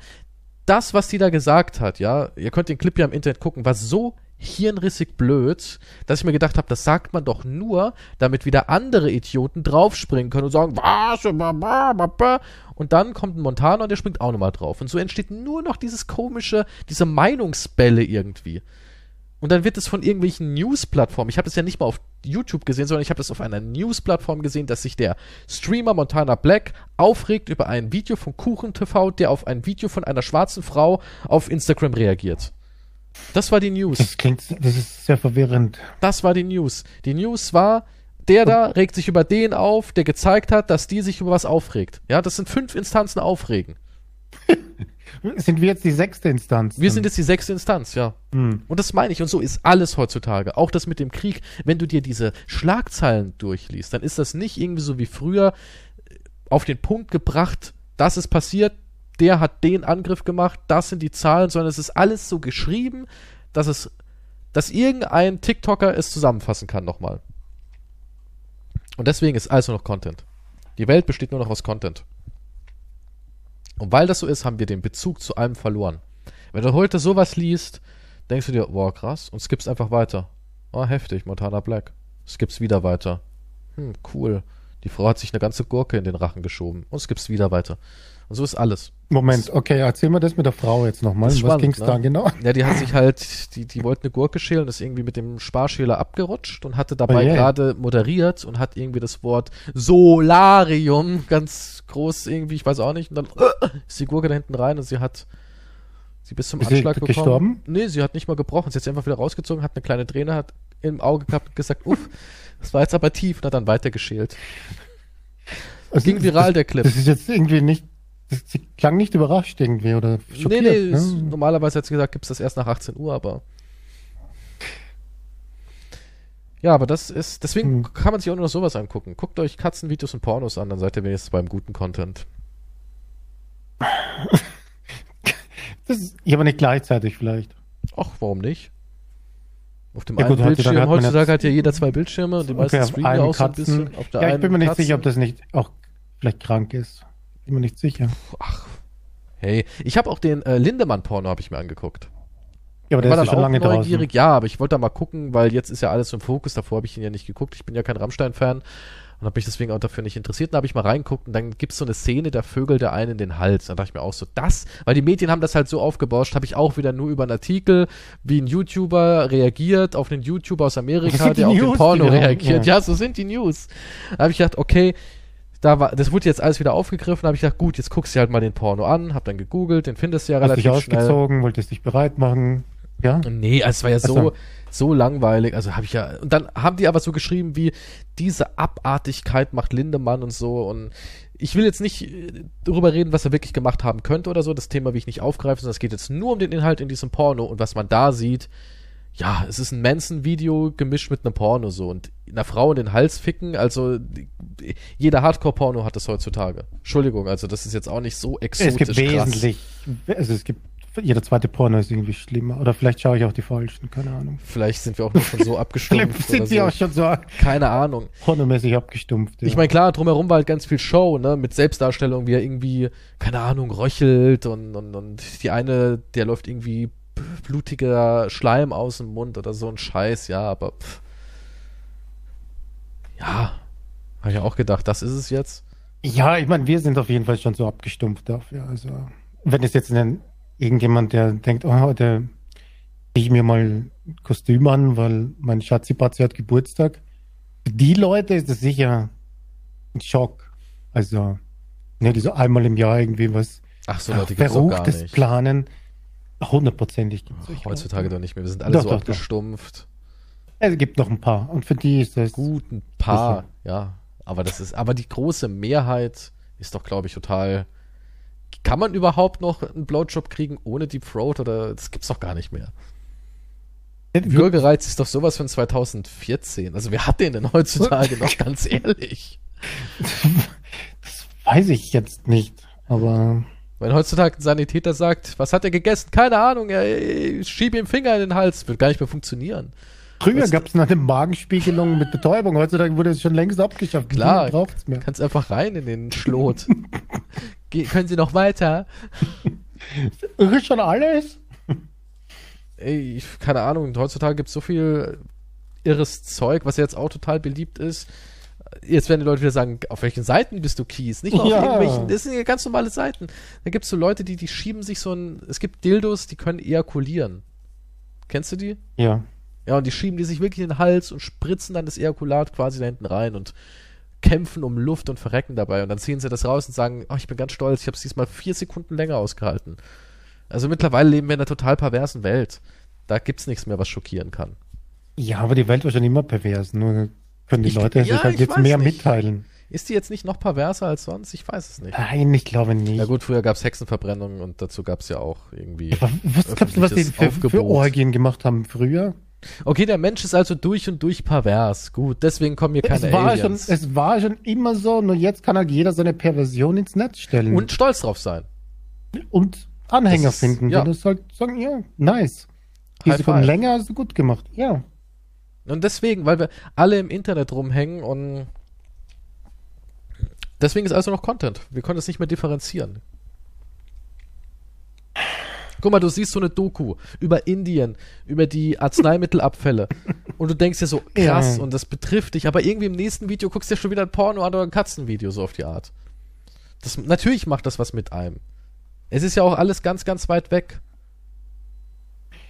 das, was sie da gesagt hat, ja, ihr könnt den Clip ja im Internet gucken, war so hirnrissig blöd, dass ich mir gedacht habe, das sagt man doch nur, damit wieder andere Idioten draufspringen können und sagen, was, und dann kommt ein Montana und der springt auch nochmal drauf. Und so entsteht nur noch dieses komische, diese Meinungsbälle irgendwie. Und dann wird es von irgendwelchen News-Plattformen, ich habe das ja nicht mal auf YouTube gesehen, sondern ich habe das auf einer News-Plattform gesehen, dass sich der Streamer Montana Black aufregt über ein Video von Kuchen TV, der auf ein Video von einer schwarzen Frau auf Instagram reagiert. Das war die News. Das klingt, das ist sehr verwirrend. Das war die News. Die News war, der da regt sich über den auf, der gezeigt hat, dass die sich über was aufregt. Ja, das sind fünf Instanzen aufregen. [LAUGHS] Sind wir jetzt die sechste Instanz? Wir sind jetzt die sechste Instanz, ja. Hm. Und das meine ich. Und so ist alles heutzutage. Auch das mit dem Krieg. Wenn du dir diese Schlagzeilen durchliest, dann ist das nicht irgendwie so wie früher äh, auf den Punkt gebracht, das ist passiert, der hat den Angriff gemacht, das sind die Zahlen, sondern es ist alles so geschrieben, dass es, dass irgendein TikToker es zusammenfassen kann nochmal. Und deswegen ist alles nur noch Content. Die Welt besteht nur noch aus Content. Und weil das so ist, haben wir den Bezug zu allem verloren. Wenn du heute sowas liest, denkst du dir, boah, krass, und skippst einfach weiter. Oh, heftig, Montana Black. Skippst wieder weiter. Hm, cool. Die Frau hat sich eine ganze Gurke in den Rachen geschoben und skippst wieder weiter. Und so ist alles. Moment, okay, erzähl mir das mit der Frau jetzt nochmal. Das ist Was ging's ne? da genau? Ja, die hat sich halt, die, die wollte eine Gurke schälen, ist irgendwie mit dem Sparschäler abgerutscht und hatte dabei Oh je. gerade moderiert und hat irgendwie das Wort Solarium ganz groß irgendwie, ich weiß auch nicht, und dann ist die Gurke da hinten rein und sie hat sie bis zum Ist sie Anschlag bekommen. gestorben? Nee, sie hat nicht mal gebrochen, sie hat sie einfach wieder rausgezogen, hat eine kleine Träne hat im Auge gehabt und gesagt, uff, das war jetzt aber tief und hat dann weitergeschält. Also, Ging viral, der Clip. Das ist jetzt irgendwie nicht, das, sie klang nicht überrascht irgendwie oder Nee, schockiert. nee, es- ne? normalerweise hat sie gesagt, gibt's das erst nach 18 Uhr, aber. Ja, aber das ist, deswegen Hm. kann man sich auch nur noch sowas angucken. Guckt euch Katzenvideos und Pornos an, dann seid ihr wenigstens beim guten Content. [LAUGHS] Das ist, ja, aber nicht gleichzeitig vielleicht. Ach, warum nicht? Auf dem Ja, einen gut, Bildschirm, hat heutzutage jetzt- hat ja jeder zwei Bildschirme und die meisten Okay, streamen ja auch so ein bisschen. Ja, ich bin mir nicht Katzen. sicher, ob das nicht auch vielleicht krank ist. Bin mir nicht sicher. Ach, hey. Ich habe auch den äh, Lindemann-Porno habe ich mir angeguckt. Ja, aber war der ist dann ja schon lange neugierig, draußen. ja, aber ich wollte da mal gucken, weil jetzt ist ja alles im Fokus. Davor habe ich ihn ja nicht geguckt. Ich bin ja kein Rammstein-Fan und habe mich deswegen auch dafür nicht interessiert. Dann habe ich mal reingeguckt und dann gibt's so eine Szene, da vögelt der einen in den Hals. Dann dachte ich mir auch so, das, weil die Medien haben das halt so aufgebauscht, habe ich auch wieder nur über einen Artikel, wie ein YouTuber reagiert auf einen YouTuber aus Amerika, der auf den Porno reagiert. ja. Ja, so sind die News. Da habe ich gedacht, okay, da war, das wurde jetzt alles wieder aufgegriffen, da habe ich gedacht, gut, jetzt guckst du halt mal den Porno an, hab dann gegoogelt, den findest du ja Hast dich relativ schnell. ausgezogen, wolltest dich bereit machen. Ja? Nee, also es war ja so, so. so langweilig. Also habe ich ja. Und dann haben die aber so geschrieben wie, diese Abartigkeit macht Lindemann und so. Und ich will jetzt nicht äh, darüber reden, was er wirklich gemacht haben könnte oder so. Das Thema will ich nicht aufgreifen, sondern es geht jetzt nur um den Inhalt in diesem Porno und was man da sieht. Ja, es ist ein Manson-Video gemischt mit einem Porno so und einer Frau in den Hals ficken, also jeder Hardcore-Porno hat das heutzutage. Entschuldigung, also das ist jetzt auch nicht so exotisch Es gibt krass. wesentlich, also es gibt, jeder zweite Porno ist irgendwie schlimmer. Oder vielleicht schaue ich auch die falschen, keine Ahnung. Vielleicht sind wir auch nur schon so [LAUGHS] Vielleicht abgestumpft sind oder sie so. auch schon so Keine Ahnung. pornomäßig abgestumpft. Ja. Ich meine, klar, drumherum war halt ganz viel Show, ne, mit Selbstdarstellung, wie er irgendwie, keine Ahnung, röchelt und, und, und die eine, der läuft irgendwie blutiger Schleim aus dem Mund oder so ein Scheiß, ja, aber pff. ja, habe ich auch gedacht, das ist es jetzt. Ja, ich meine, wir sind auf jeden Fall schon so abgestumpft dafür. Also, wenn es jetzt ein, irgendjemand, der denkt, oh, heute ziehe ich mir mal ein Kostüm an, weil mein Schatzi-Patzi hat Geburtstag. Für die Leute ist das sicher ein Schock. Also, ne, die so einmal im Jahr irgendwie was Ach so, Leute, Verruchtes planen. Hundertprozentig gibt's solche Heutzutage doch nicht mehr. Wir sind alle Doch, so doch, doch. abgestumpft. Es gibt noch ein paar. Und für die ist das. Gut, ein paar, ja. Aber das ist, aber die große Mehrheit ist doch, glaube ich, total. Kann man überhaupt noch einen Blowjob kriegen ohne Deep Throat oder das gibt's doch gar nicht mehr? Würgereiz ist doch sowas von 2014. Also wer hat den denn heutzutage noch, [LAUGHS] ganz ehrlich? Das weiß ich jetzt nicht. Aber Wenn heutzutage ein Sanitäter sagt, was hat er gegessen? Keine Ahnung, er schieb ihm Finger in den Hals, wird gar nicht mehr funktionieren. Früher Weißt du- gab es noch eine Magenspiegelung mit Betäubung. Heutzutage wurde es schon längst abgeschafft. Klar, mehr. kannst einfach rein in den Schlot. [LAUGHS] Ge können Sie noch weiter? Ist schon alles? Ey, keine Ahnung, heutzutage gibt es so viel irres Zeug, was jetzt auch total beliebt ist. Jetzt werden die Leute wieder sagen, auf welchen Seiten bist du Kies? Nicht nur auf Ja. irgendwelchen, das sind ja ganz normale Seiten. Da gibt es so Leute, die, die schieben sich so ein, es gibt Dildos, die können ejakulieren. Kennst du die? Ja. Ja, und die schieben die sich wirklich in den Hals und spritzen dann das Ejakulat quasi da hinten rein und kämpfen um Luft und verrecken dabei. Und dann ziehen sie das raus und sagen, oh, ich bin ganz stolz, ich habe es diesmal vier Sekunden länger ausgehalten. Also mittlerweile leben wir in einer total perversen Welt. Da gibt's nichts mehr, was schockieren kann. Ja, aber die Welt war schon immer pervers. Nur können die Ich- Leute ja, sich halt jetzt mehr nicht. mitteilen. Ist die jetzt nicht noch perverser als sonst? Ich weiß es nicht. Nein, ich glaube nicht. Ja gut, früher gab's Hexenverbrennungen und dazu gab's ja auch irgendwie. Aber was glaubst du, was die für, für. Orgien gemacht haben früher? Okay, der Mensch ist also durch und durch pervers. Gut, deswegen kommen hier keine Es war, schon, Aliens. es war schon immer so, nur jetzt kann halt jeder seine Perversion ins Netz stellen. und stolz drauf sein. und Anhänger Das ist- finden, ja. die das halt sagen, ja, nice. Die five. länger du gut gemacht. Ja. Und deswegen, weil wir alle im Internet rumhängen und deswegen ist also noch Content. Wir können es nicht mehr differenzieren. Guck mal, du siehst so eine Doku über Indien, über die Arzneimittelabfälle [LAUGHS] und du denkst dir so, krass, Ja. und das betrifft dich, aber irgendwie im nächsten Video guckst du dir schon wieder ein Porno an oder ein Katzenvideo, so auf die Art. Das, natürlich macht das was mit einem. Es ist ja auch alles ganz, ganz weit weg.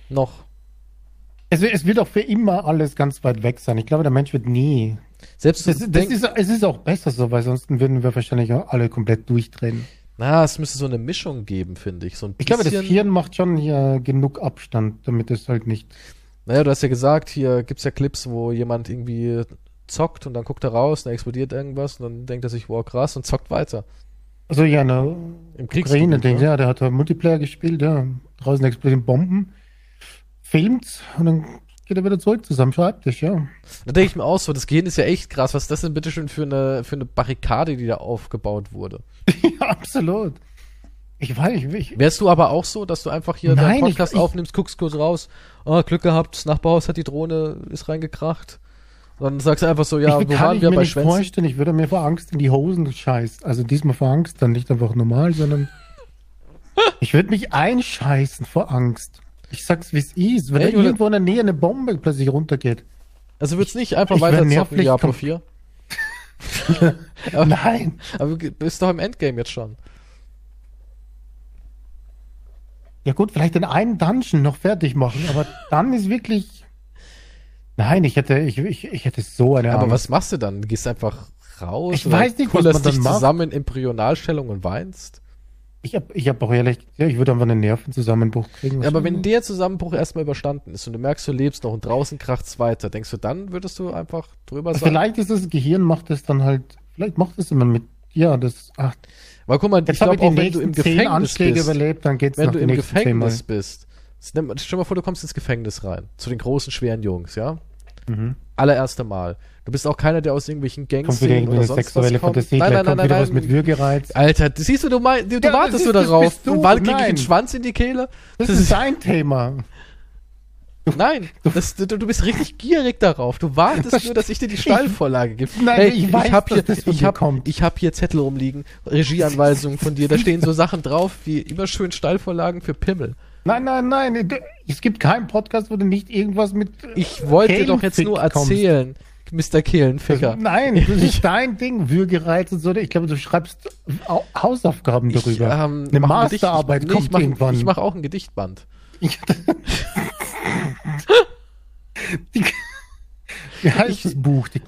Noch. Es, es wird auch für immer alles ganz weit weg sein. Ich glaube, der Mensch wird nie. Selbst Das, das ist, es ist auch besser so, weil sonst würden wir wahrscheinlich auch alle komplett durchdrehen. Na, es müsste so eine Mischung geben, finde ich. So ein Ich glaube, das Hirn macht schon hier genug Abstand, damit es halt nicht. Naja, du hast ja gesagt, hier gibt's ja Clips, wo jemand irgendwie zockt und dann guckt er raus, dann explodiert irgendwas und dann denkt er sich, wow, krass, und zockt weiter. Also ja, ne, Im Ukraine, Kriegsgebiet, denkt, ne? ja, der hat Multiplayer gespielt, ja. Draußen explodieren Bomben, filmt und dann geht er wieder zurück zu seinem Schreibtisch, ja. Da denke ich mir auch so, das Gehirn ist ja echt krass. Was ist das denn bitte schön für eine, für eine Barrikade, die da aufgebaut wurde? [LAUGHS] ja, absolut. Ich weiß, ich, ich, Wärst du aber auch so, dass du einfach hier Nein, deinen Podcast ich- aufnimmst, guckst kurz raus, oh, Glück gehabt, das Nachbarhaus hat die Drohne, ist reingekracht. Dann sagst du einfach so, ja, ich wo waren ich wir mir bei nicht Schwänzen? vorstellen, ich würde mir vor Angst in die Hosen scheißen. Also diesmal vor Angst, dann nicht einfach normal, sondern [LAUGHS] ich würde mich einscheißen vor Angst. Ich sag's, wie es ist. Wenn Ey, da irgendwo in der Nähe eine Bombe plötzlich runtergeht. Also würdest nicht einfach Ich weiter zocken nervlich Diablo kom- 4? Nein. Aber du bist doch im Endgame jetzt schon. Ja gut, vielleicht den einen Dungeon noch fertig machen, aber dann ist wirklich. Nein, ich hätte, ich, ich, ich hätte so eine Aber Angst. was machst du dann? Du gehst einfach raus Ich oder weiß nicht, was man dann dich macht. zusammen in Embryonalstellung und weinst? Ich hab, ich hab auch ehrlich, ja, ich würde einfach einen Nervenzusammenbruch kriegen. Ja, aber wenn der Zusammenbruch erstmal überstanden ist und du merkst, du lebst noch und draußen kracht's weiter, denkst du, dann würdest du einfach drüber sein? Vielleicht ist das Gehirn macht es dann halt, vielleicht macht es immer mit, ja, das, ach, Weil guck mal, ich jetzt habe glaube auch, wenn du im Gefängnis Anschläge bist, überlebt, dann geht's wenn du im. Gefängnis bist, stell dir mal vor, du kommst ins Gefängnis rein, zu den großen, schweren Jungs, ja? Mhm. Allererste Mal. Du bist auch keiner, der aus irgendwelchen Gangs Kommt wieder oder sonst sexuelle was kommt. Fantasie, Nein, nein, nein, kommt nein, wieder nein. was mit Würgereiz. Alter, das siehst du, du, mein, du, Ja, das wartest nur das darauf. du. Und wann krieg ich einen Schwanz in die Kehle? Das ist dein Thema. Nein, das, du, du bist richtig gierig darauf. Du wartest Das- nur, dass ich dir die Steilvorlage gebe. Nein, hey, ich weiß, hab dass hier, das ich dir hab, kommt. ich hab hier Zettel rumliegen, Regieanweisungen von dir. Da stehen so Sachen drauf wie immer schön Steilvorlagen für Pimmel. Nein, nein, nein. Es gibt keinen Podcast, wo du nicht irgendwas mit. Ich wollte doch jetzt nur Kehlenfick kommst. Mr. Kehlenficker. [LAUGHS] Nein, das ist [LAUGHS] dein Ding, Würgereiz und so. Ich glaube, du schreibst Au- Hausaufgaben Ich, darüber. ähm, Eine mach ein Gedicht- Masterarbeit nee, kommt ich mach, irgendwann. Ich mache auch ein Gedichtband. Wie heißt das Buch? Die,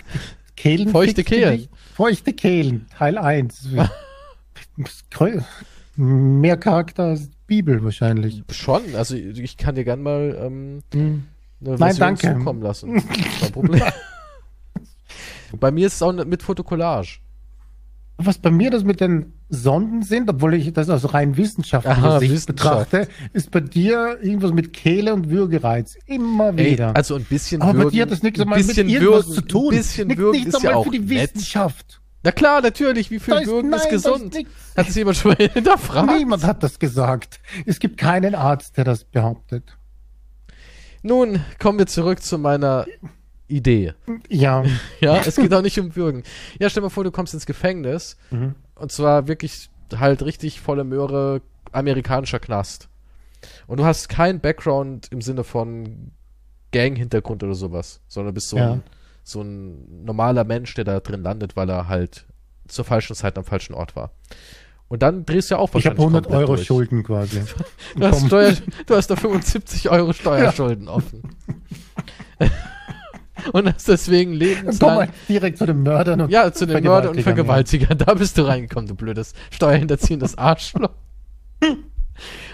Kehlen Feuchte Kehlen. Feuchte Kehlen, Teil 1. [LAUGHS] Mehr Charakter als Bibel wahrscheinlich. Schon, also ich kann dir gern mal ähm, Hm. eine Nein, Version danke. zukommen lassen. Kein Problem. Bei mir ist es auch mit Fotokollage. Was bei mir das mit den Sonden sind, obwohl ich das aus rein wissenschaftlicher Aha, Sicht Wissenschaft. betrachte, ist bei dir irgendwas mit Kehle und Würgereiz. Immer Ey, wieder. also ein bisschen Aber würgen. bei dir hat das nichts ein einmal mit irgendwas würgen, zu tun. Ein bisschen Nicht- würgen nicht ist ja auch für die nett. Wissenschaft. Na klar, natürlich. Wie viel Da ist- Würgen nein, ist ist gesund? nichts. Hat es jemand schon mal [LAUGHS] hinterfragt? Niemand hat das gesagt. Es gibt keinen Arzt, der das behauptet. Nun kommen wir zurück zu meiner Idee. Ja, [LAUGHS] Ja, es geht auch nicht um Würgen. Ja, stell dir mal vor, du kommst ins Gefängnis. Mhm. Und zwar wirklich halt richtig volle Möhre amerikanischer Knast. Und du hast keinen Background im Sinne von Gang-Hintergrund oder sowas, sondern bist so, Ja. ein, so ein normaler Mensch, der da drin landet, weil er halt zur falschen Zeit am falschen Ort war. Und dann drehst du ja auch ich habe wahrscheinlich 100 komplett Euro durch. Schulden quasi. [LAUGHS] Du hast. Steuer, du hast da 75 Euro Steuerschulden offen. [LAUGHS] und hast deswegen Komm lebenslang mal direkt zu den Mördern und ja, zu den Mörder und Vergewaltigern, Vergewaltiger. Da bist du reingekommen, du blödes steuerhinterziehendes Arschloch.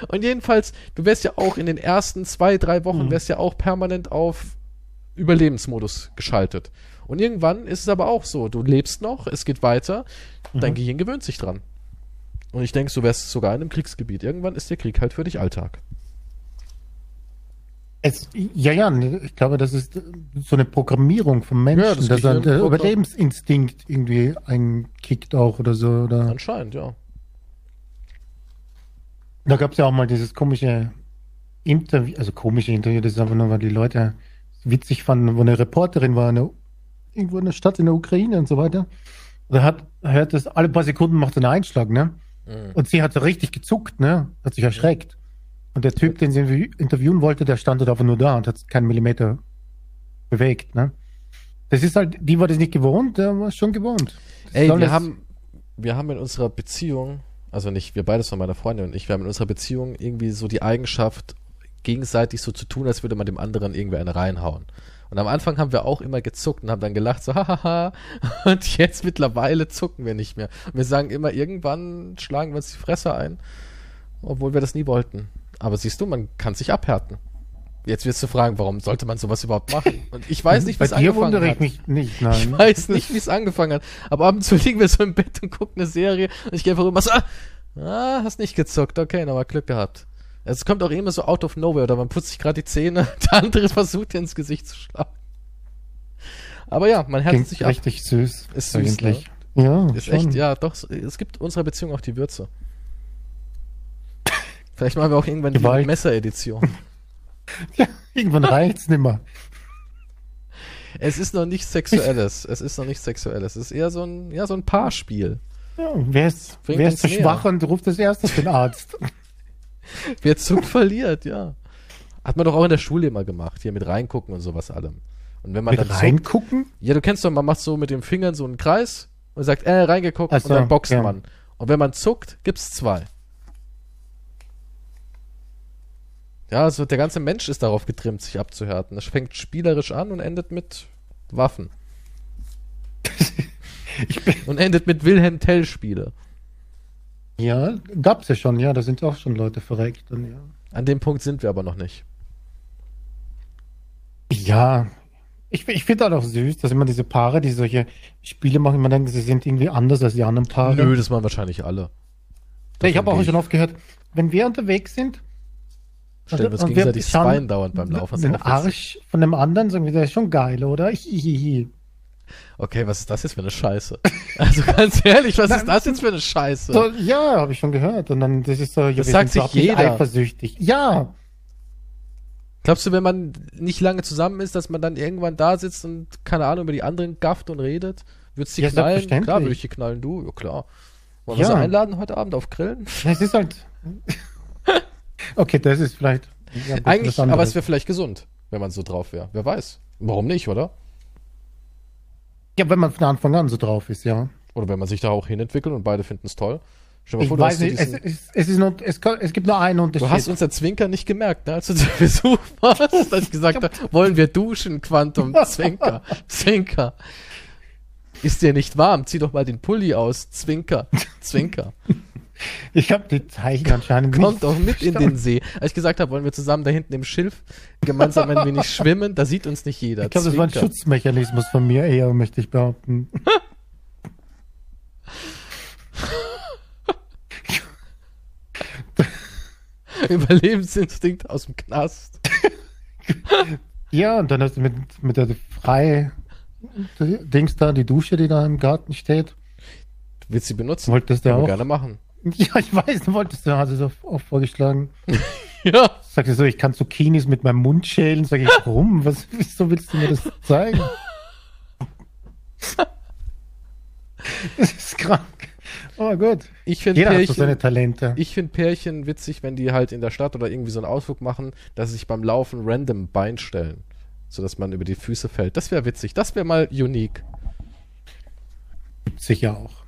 und jedenfalls, du wärst ja auch in den ersten zwei, drei Wochen, Mhm. wärst ja auch permanent auf Überlebensmodus geschaltet. Und irgendwann ist es aber auch so, du lebst noch, es geht weiter, dein Mhm. Gehirn gewöhnt sich dran. Und ich denke, du wärst sogar in einem Kriegsgebiet. Irgendwann ist der Krieg halt für dich Alltag. Es, ja, ja, ich glaube, das ist so eine Programmierung vom Menschen, Ja, das dass er der programm- Überlebensinstinkt irgendwie einkickt auch oder so. Oder Anscheinend, ja. da gab es ja auch mal dieses komische Interview, also komische Interview, das ist einfach nur, weil die Leute witzig fanden, wo eine Reporterin war, eine, irgendwo in der Stadt in der Ukraine und so weiter. Da hat, hört das alle paar Sekunden macht einen Einschlag, ne? Mhm. Und sie hat so richtig gezuckt, ne? Hat sich erschreckt. Und der Typ, den sie interview- interviewen wollte, der stand dort einfach nur da und hat keinen Millimeter bewegt, ne? Das ist halt, die war das nicht gewohnt, der war es schon gewohnt. Das Ey, wir haben, wir haben in unserer Beziehung, also nicht wir beide, sondern meine Freundin und ich, wir haben in unserer Beziehung irgendwie so die Eigenschaft, gegenseitig so zu tun, als würde man dem anderen irgendwie eine reinhauen. Und am Anfang haben wir auch immer gezuckt und haben dann gelacht, so [LAUGHS] hahaha. Und jetzt mittlerweile zucken wir nicht mehr. Und wir sagen immer, irgendwann schlagen wir uns die Fresse ein, obwohl wir das nie wollten. Aber siehst du, man kann sich abhärten. Jetzt wirst du fragen, warum sollte man sowas überhaupt machen? Und ich weiß nicht, wie Bei es dir angefangen wundere ich hat. mich nicht, Ich nein. weiß nicht, wie es angefangen hat. Aber ab und zu [LAUGHS] liegen wir so im Bett und gucken eine Serie und ich gehe einfach immer so, ah, ah, hast nicht gezuckt, okay, nochmal Glück gehabt. Es kommt auch immer so out of nowhere, oder man putzt sich gerade die Zähne, [LAUGHS] der andere versucht dir ins Gesicht zu schlagen. Aber ja, man härtet Klingt sich ab. richtig süß. Ist süß, eigentlich. Ja, Ist schon. echt, ja, doch, es gibt unserer Beziehung auch die Würze. Vielleicht machen wir auch irgendwann Gewalt. die Messeredition. [LAUGHS] Ja, irgendwann reicht's nimmer. Es ist noch nicht Sexuelles. Es ist noch nicht Sexuelles. Es ist eher so ein, ja, so ein Paarspiel. Ja, wer ist, Bringt wer ist so näher. schwach und ruft als erstes den Arzt? [LAUGHS] Wer Zug verliert, ja. Hat man doch auch in der Schule immer gemacht, hier mit reingucken und sowas allem. Und wenn man Mit dann reingucken? ja, du kennst doch, man macht so mit den Fingern so einen Kreis und sagt, äh, reingeguckt Ach und so, dann boxt ja. man. Und wenn man zuckt, gibt's zwei. Ja, also der ganze Mensch ist darauf getrimmt, sich abzuhärten. Das fängt spielerisch an und endet mit Waffen. [LAUGHS] und endet mit Wilhelm Tell Spiele. Ja, gab's ja schon, ja, da sind auch schon Leute verreckt. Und ja. An dem Punkt sind wir aber noch nicht. Ja, ich, ich finde halt auch süß, dass immer diese Paare, die solche Spiele machen, man denkt, sie sind irgendwie anders als die anderen Paare. Nö, das machen wahrscheinlich alle. Ja, ich habe Davon auch schon oft gehört, wenn wir unterwegs sind, Stellen wir uns wir gegenseitig schauen Spine dauernd beim Laufen. Das den. Arsch von dem anderen, sagen wir, der ist schon geil, oder? Hihihi. Okay, was ist das jetzt für eine Scheiße? [LAUGHS] Also ganz ehrlich, was Nein, ist das jetzt für eine Scheiße? So, ja, habe ich schon gehört. Und dann, das ist so, ja, Das wir sagt sich jeder. eifersüchtig. Ja, Glaubst du, wenn man nicht lange zusammen ist, dass man dann irgendwann da sitzt und, keine Ahnung, über die anderen gafft und redet? Würdest du die Ja, knallen? Klar, würde ich die knallen, du? Ja, klar. Wollen wir Ja. sie einladen heute Abend auf Grillen? es ist halt. [LAUGHS] okay, das ist vielleicht. ja, Eigentlich, aber es wäre vielleicht gesund, wenn man so drauf wäre. Wer weiß. Warum nicht, oder? Ja, wenn man von Anfang an so drauf ist, ja. Oder wenn man sich da auch hinentwickelt und beide finden es toll. Stell dir mal Ich vor, du, weiß nicht, es, ist, es, ist nur, es, es gibt nur einen Unterschied. du hast unser Zwinker nicht gemerkt, ne, als du [LAUGHS] zu Besuch warst, als ich gesagt habe, wollen wir duschen, Quantum, Zwinker, [LAUGHS] Zwinker. Ist dir nicht warm? Zieh doch mal den Pulli aus, Zwinker, Zwinker. Ich habe die Zeichen anscheinend Kommt nicht doch mit in verstanden. den See. Als ich gesagt habe, wollen wir zusammen da hinten im Schilf gemeinsam ein wenig [LAUGHS] schwimmen, da sieht uns nicht jeder. Ich glaube, das war ein. Schutzmechanismus von mir eher, möchte ich behaupten. [LAUGHS] Überlebensinstinkt aus dem Knast. [LAUGHS] Ja, und dann hast du mit, mit der frei Dings da, die Dusche, die da im Garten steht. Du willst sie benutzen? Wolltest du auch? gerne machen. Ja, ich weiß, du wolltest du, hast es auch, auch vorgeschlagen. [LAUGHS] Ja. Sagst du so, ich kann Zucchinis mit meinem Mund schälen. Sag ich, warum? Was, wieso willst du mir das zeigen? [LAUGHS] das ist krank. Aber gut. Ich finde Jeder hat so seine Pärchen, Talente. ich find Pärchen witzig, wenn die halt in der Stadt oder irgendwie so einen Ausflug machen, dass sie sich beim Laufen random Bein stellen. Sodass man über die Füße fällt. Das wäre witzig. Das wäre mal unique. Sicher auch.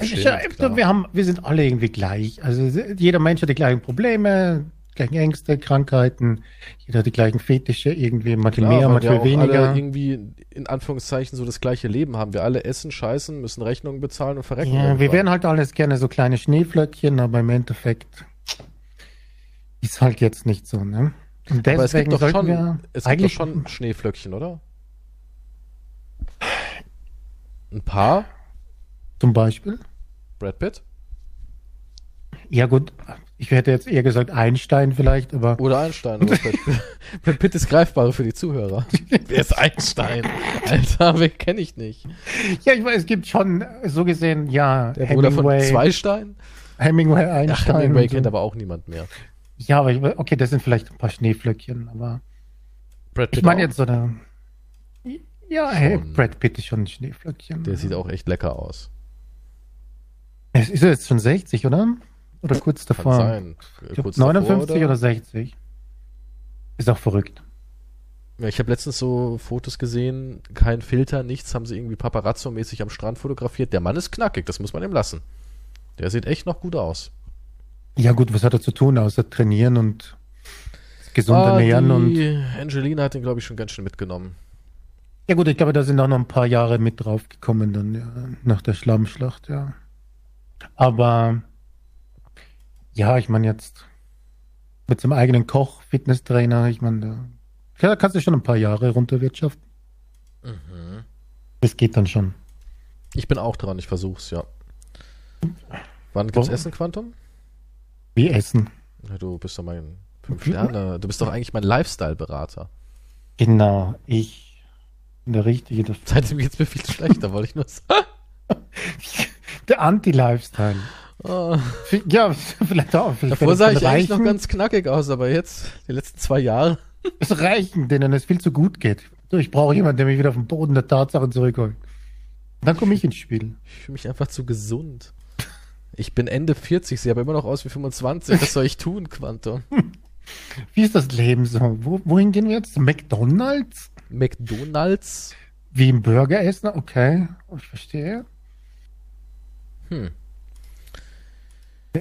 Stimmt, ja, wir, haben, wir sind alle irgendwie gleich. Also jeder Mensch hat die gleichen Probleme, gleichen Ängste, Krankheiten. Jeder hat die gleichen Fetische, irgendwie manche Klar, mehr, manche auch weniger. alle irgendwie in Anführungszeichen so das gleiche Leben haben. Wir alle essen, scheißen, müssen Rechnungen bezahlen und verrecken. Ja, wir wären halt alles gerne so kleine Schneeflöckchen, aber im Endeffekt ist halt jetzt nicht so, ne? Und Aber es gibt deswegen doch sollten schon, wir es gibt doch schon Schneeflöckchen, oder? Ein paar? Zum Beispiel. Brad Pitt? Ja gut, ich hätte jetzt eher gesagt Einstein vielleicht, aber Oder Einstein? Oder Brad, Pitt. [LAUGHS] Brad Pitt ist greifbarer für die Zuhörer. [LAUGHS] Wer ist Einstein? Alter, wen kenne ich nicht? ja, ich weiß, es gibt schon so gesehen, ja, Der Bruder von Hemingway, Zweistein? Hemingway, Ja, Einstein. Hemingway und so. kennt aber auch niemand mehr. Ja, aber ich, okay, das sind vielleicht ein paar Schneeflöckchen, aber Brad Pitt ich meine jetzt so eine. Ja, hey. Brad Pitt ist schon ein Schneeflöckchen. Der sieht auch echt lecker aus. Es ist er jetzt schon 60, oder? Oder kurz Kann davor? sein. Ich Kurz davor, 59 oder? 60. Ist auch verrückt. Ja, ich habe letztens so Fotos gesehen, kein Filter, nichts, haben sie irgendwie Paparazzo-mäßig am Strand fotografiert. Der Mann ist knackig, das muss man ihm lassen. Der sieht echt noch gut aus. Ja, gut, was hat er zu tun, außer trainieren und gesund Ah, ernähren und. Angelina hat ihn, glaube ich, schon ganz schön mitgenommen. Ja, gut, ich glaube, da sind auch noch ein paar Jahre mit draufgekommen, dann, ja, nach der Schlammschlacht, ja. Aber, ja, ich meine, jetzt mit seinem eigenen Koch, Fitnesstrainer, ich meine, da, ja, da kannst du schon ein paar Jahre runterwirtschaften. Mhm. Das geht dann schon. Ich bin auch dran, ich versuch's, ja. Wann gibt's Warum? Essen, Quantum? Wie Essen. Ja, du bist doch mein fünf Sterne. Du bist doch eigentlich mein Lifestyle-Berater. Genau, ich bin der Richtige dafür. Seitdem geht's mir viel schlechter, wollte ich nur sagen. [LAUGHS] Der Anti-Lifestyle. Oh. Ja, [LAUGHS] vielleicht auch. Vielleicht Davor sah ich eigentlich noch Reichen- ganz knackig aus, aber jetzt, die letzten zwei Jahre. Es reichen, denen es viel zu gut geht. Ich brauche jemanden, der mich wieder auf den Boden der Tatsachen zurückholt. Dann komme ich ins Spiel. Ich fühle mich einfach zu gesund. Ich bin Ende 40, sehe aber immer noch aus wie 25. Was soll ich tun, Quantum? [LAUGHS] Wie ist das Leben so? Wo, wohin gehen wir jetzt? McDonalds? McDonalds? Wie im Burger essen? Okay, ich verstehe. Hm.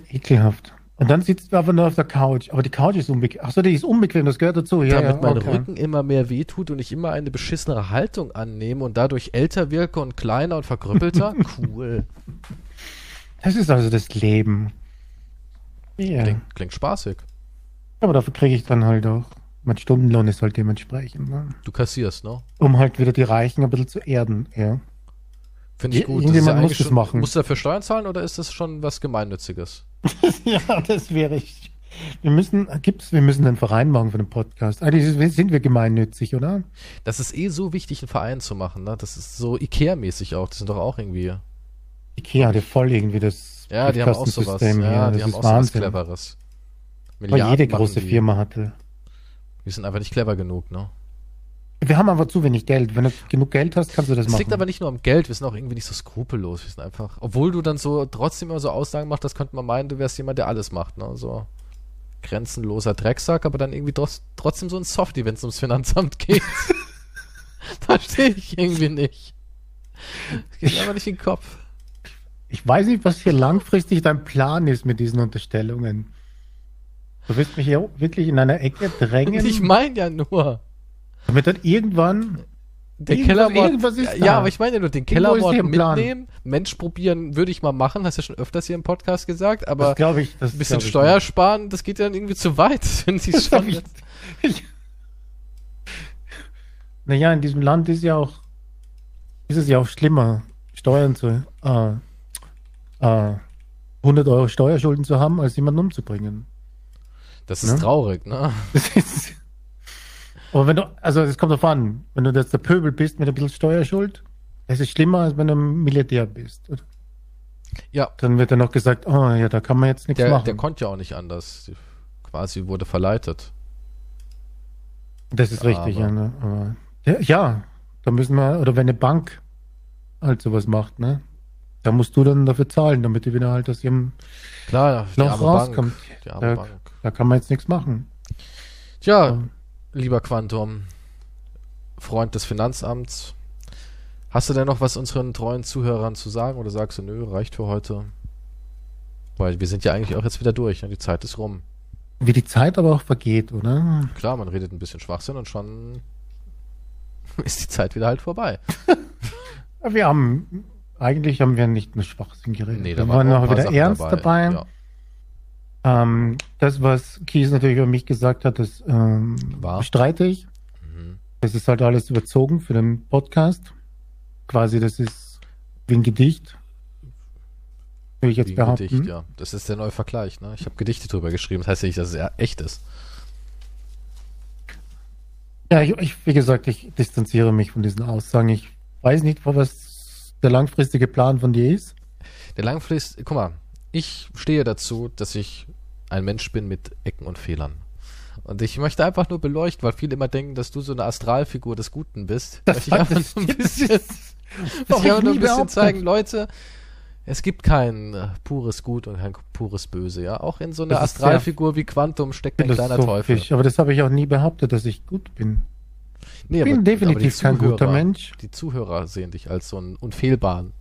Ekelhaft. Und dann sitzt du einfach nur auf der Couch. Aber die Couch ist unbequem. Achso, die ist unbequem, das gehört dazu. Ja, Damit ja, mein okay. Rücken immer mehr wehtut und ich immer eine beschissenere Haltung annehme und dadurch älter wirke und kleiner und verkrüppelter. [LAUGHS] cool. Das ist also das Leben. Ja. Klingt, klingt spaßig. Aber dafür kriege ich dann halt auch. Mein Stundenlohn ist halt dementsprechend. Ne? Du kassierst, ne? Um halt wieder die Reichen ein bisschen zu erden. Ja. Finde ich gut. irgendjemand ja muss das machen. Musst du dafür Steuern zahlen oder ist das schon was Gemeinnütziges? [LAUGHS] ja, das wäre ich. Wir müssen, gibt's, wir müssen einen Verein machen für den Podcast. Eigentlich sind- wir gemeinnützig, oder? Das ist eh so wichtig, einen Verein zu machen, ne? Das ist so Ikea-mäßig auch. Die sind doch auch irgendwie. Ikea hat ja voll irgendwie das Ja, die haben auch sowas. Hier. Ja, die das haben ist auch sowas. Cleveres. Weil Milliarden jede machen große die. Firma hatte. Die sind einfach nicht clever genug, ne? Wir haben aber zu wenig Geld. Wenn du genug Geld hast, kannst du das Es machen. liegt aber nicht nur am Geld, wir sind auch irgendwie nicht so skrupellos. Wir sind einfach, obwohl du dann so trotzdem immer so Aussagen machst, das könnte man meinen, du wärst jemand, der alles macht, ne? So grenzenloser Drecksack, aber dann irgendwie trotz, trotzdem so ein Softie, wenn es ums Finanzamt geht. [LAUGHS] Verstehe ich irgendwie nicht. Geht mir aber nicht in den Kopf. Ich weiß nicht, was hier langfristig dein Plan ist mit diesen Unterstellungen. Du willst mich hier wirklich in einer Ecke drängen, Ich meine ja nur. Damit dann irgendwann Der Irgendwas- Kellermord. irgendwas ist ja, aber ich meine ja nur, den Kellermord mitnehmen. Mensch probieren würde ich mal machen, hast du ja schon öfters hier im Podcast gesagt, aber das glaube ich, das ein bisschen glaub ich Steuer sparen, das geht ja dann irgendwie zu weit, [LAUGHS] schon. hab ich- Ich, naja, in diesem Land ist ja auch, ist es ja auch schlimmer, Steuern zu, äh, äh, 100 Euro Steuerschulden zu haben, als jemanden umzubringen. Das ist Ne? traurig, ne? Das ist, aber wenn du, also es kommt drauf an, wenn du jetzt der Pöbel bist mit ein bisschen Steuerschuld, das ist schlimmer, als wenn du ein Milliardär bist. Ja, Dann wird dann noch gesagt, oh ja, da kann man jetzt nichts der, machen. der konnte ja auch nicht anders. Quasi wurde verleitet. Das ist Ja, richtig, aber- ja. Ne? Aber, ja, ja, da müssen wir, oder wenn eine Bank halt sowas macht, ne? Da musst du dann dafür zahlen, damit die wieder halt aus ihrem Klar, Loch rauskommt. Bank. Da, Bank. da kann man jetzt nichts machen. Tja, Ja. Lieber Quantum, Freund des Finanzamts, hast du denn noch was unseren treuen Zuhörern zu sagen oder sagst du, nö, reicht für heute? Weil wir sind ja eigentlich auch jetzt wieder durch, ne? die Zeit ist rum. Wie die Zeit aber auch vergeht, oder? Klar, man redet ein bisschen Schwachsinn und schon [LAUGHS] ist die Zeit wieder halt vorbei. [LAUGHS] Wir haben, eigentlich haben wir nicht nur Schwachsinn geredet. Nee, wir da waren auch noch wieder ernst dabei. Ja. Ähm, das, was Kies natürlich über mich gesagt hat, das ähm, ich. Mhm. Das ist halt alles überzogen für den Podcast. Quasi, das ist wie ein Gedicht. Würde ich jetzt Wie behaupten. Gedicht, ja. Das ist der neue Vergleich, ne? Ich habe Gedichte drüber geschrieben, das heißt ja nicht, dass es ja echt ist. Ja, ich, ich, wie gesagt, ich distanziere mich von diesen Aussagen. Ich weiß nicht, was der langfristige Plan von dir ist. Der langfristig, guck mal, ich stehe dazu, dass ich ein Mensch bin mit Ecken und Fehlern. Und ich möchte einfach nur beleuchten, weil viele immer denken, dass du so eine Astralfigur des Guten bist. möchte [LAUGHS] ich einfach nur ein bisschen, das ich nur ein bisschen zeigen, Leute, es gibt kein äh, pures Gut und kein pures Böse, ja. Auch in so einer Das Astralfigur wie Quantum steckt ein kleiner Teufel. philosophisch, aber das habe ich auch nie behauptet, dass ich gut bin. Nee, Ich bin definitiv die kein Zuhörer- guter Mensch. Die Zuhörer sehen dich als so einen unfehlbaren.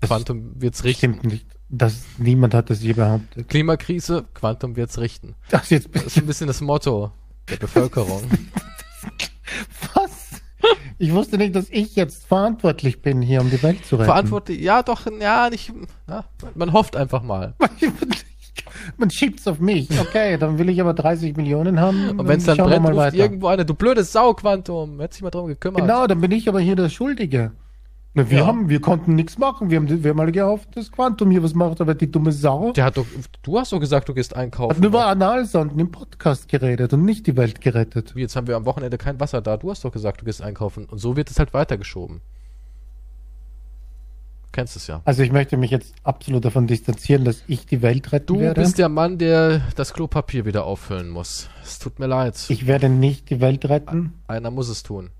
Das Quantum wird's richten. Stimmt nicht. Das, niemand hat das je behauptet. Klimakrise, Quantum wird's richten. Das jetzt Das ist ein bisschen das Motto der [LAUGHS] Bevölkerung. Was? Ich wusste nicht, dass ich jetzt verantwortlich bin, hier um die Welt zu retten. Verantwortlich, ja doch, ja, nicht, na, man hofft einfach mal. [LAUGHS] Man schiebt's auf mich. Okay, dann will ich aber 30 Millionen haben. Und wenn es dann brennt, mal ruft irgendwo einer, du blödes Sau, Quantum, hätte sich mal drum gekümmert. Genau, dann bin ich aber hier der Schuldige. Na, wir Ja. haben, wir konnten nichts machen. Wir haben, wir haben alle gehofft, dass Quantum hier was macht, aber die dumme Sau Der hat doch, du hast doch gesagt, du gehst hat einkaufen. nur über Analsonden im Podcast geredet und nicht die Welt gerettet. Jetzt haben wir am Wochenende kein Wasser da. Du hast doch gesagt, du gehst einkaufen. Und so wird es halt weitergeschoben. Kennst es ja. Also ich möchte mich jetzt absolut davon distanzieren, dass ich die Welt retten Du werde. bist der Mann, der das Klopapier wieder auffüllen muss. Es tut mir leid. ich werde nicht die Welt retten. Einer muss es tun.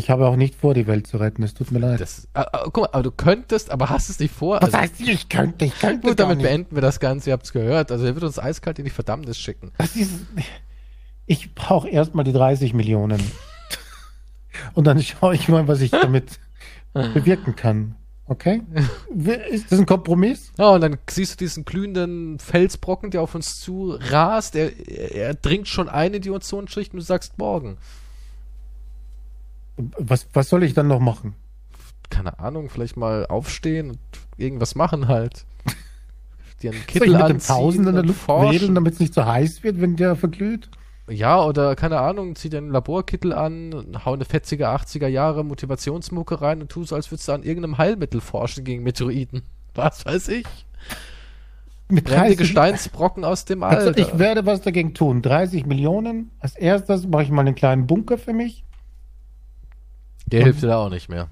Ich habe auch nicht vor, die Welt zu retten. Es tut mir leid. Das, äh, äh, guck mal, aber du könntest, aber hast es nicht vor. Was Also, heißt, ich könnte, ich könnte gut, damit nicht. beenden wir das Ganze. Ihr habt es gehört. Also er wird uns eiskalt in die Verdammnis schicken. Ist, ich brauche erstmal die 30 Millionen. Und dann schaue ich mal, was ich damit [LAUGHS] bewirken kann. Okay? Ist das ein Kompromiss? Ja, und dann siehst du diesen glühenden Felsbrocken, der auf uns zu rast. Er, er, er dringt schon ein in die Ozonschicht und du sagst morgen. Was, was soll ich dann noch machen? Keine Ahnung, vielleicht mal aufstehen und irgendwas machen halt. Dir einen Soll Kittel ich mit anziehen Luft forschen. wedeln, damit es nicht so heiß wird, wenn der verglüht? Ja, oder keine Ahnung, zieh dir einen Laborkittel an, hau eine fetzige 80er Jahre Motivationsmucke rein und tu so, als würdest du an irgendeinem Heilmittel forschen gegen Meteoriten. [LAUGHS] Was weiß ich? Mit Brennende 30 Gesteinsbrocken aus dem Alter. Also ich werde was dagegen tun. 30 Millionen. Als erstes mache ich mal einen kleinen Bunker für mich. Der hilft dir da auch nicht mehr.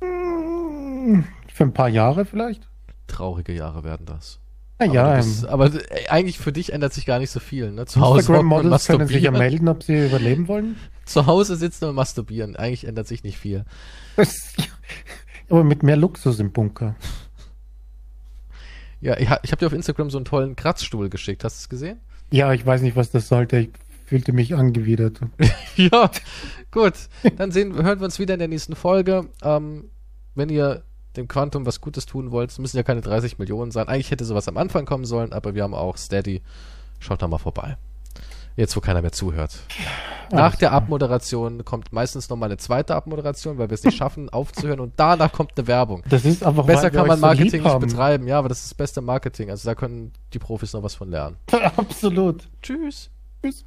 Für ein paar Jahre vielleicht. Traurige Jahre werden das. Naja, aber, du ähm, bist, aber eigentlich für dich ändert sich gar nicht so viel. Ne? Zu Hause Instagram-Models können sich ja melden, ob sie überleben wollen. [LAUGHS] Zu Hause sitzen und masturbieren. Eigentlich ändert sich nicht viel. Aber mit mehr Luxus im Bunker. Ja, ich habe dir auf Instagram so einen tollen Kratzstuhl geschickt. Hast du es gesehen? Ja, ich weiß nicht, was das sollte. Ich fühlte mich angewidert. [LAUGHS] ja, gut. Dann sehen, hören wir uns wieder in der nächsten Folge. Ähm, wenn ihr dem Quantum was Gutes tun wollt, es müssen ja keine 30 Millionen sein. Eigentlich hätte sowas am Anfang kommen sollen, aber wir haben auch Steady. Schaut da mal vorbei. Jetzt, wo keiner mehr zuhört. Nach der. Abmoderation kommt meistens noch mal eine zweite Abmoderation, weil wir es nicht schaffen, [LAUGHS] aufzuhören. Und danach kommt eine Werbung. Das ist einfach Besser kann man so Marketing lieb nicht betreiben. Ja, aber das ist das beste Marketing. Also da können die Profis noch was von lernen. [LAUGHS] Absolut. Tschüss. Tschüss.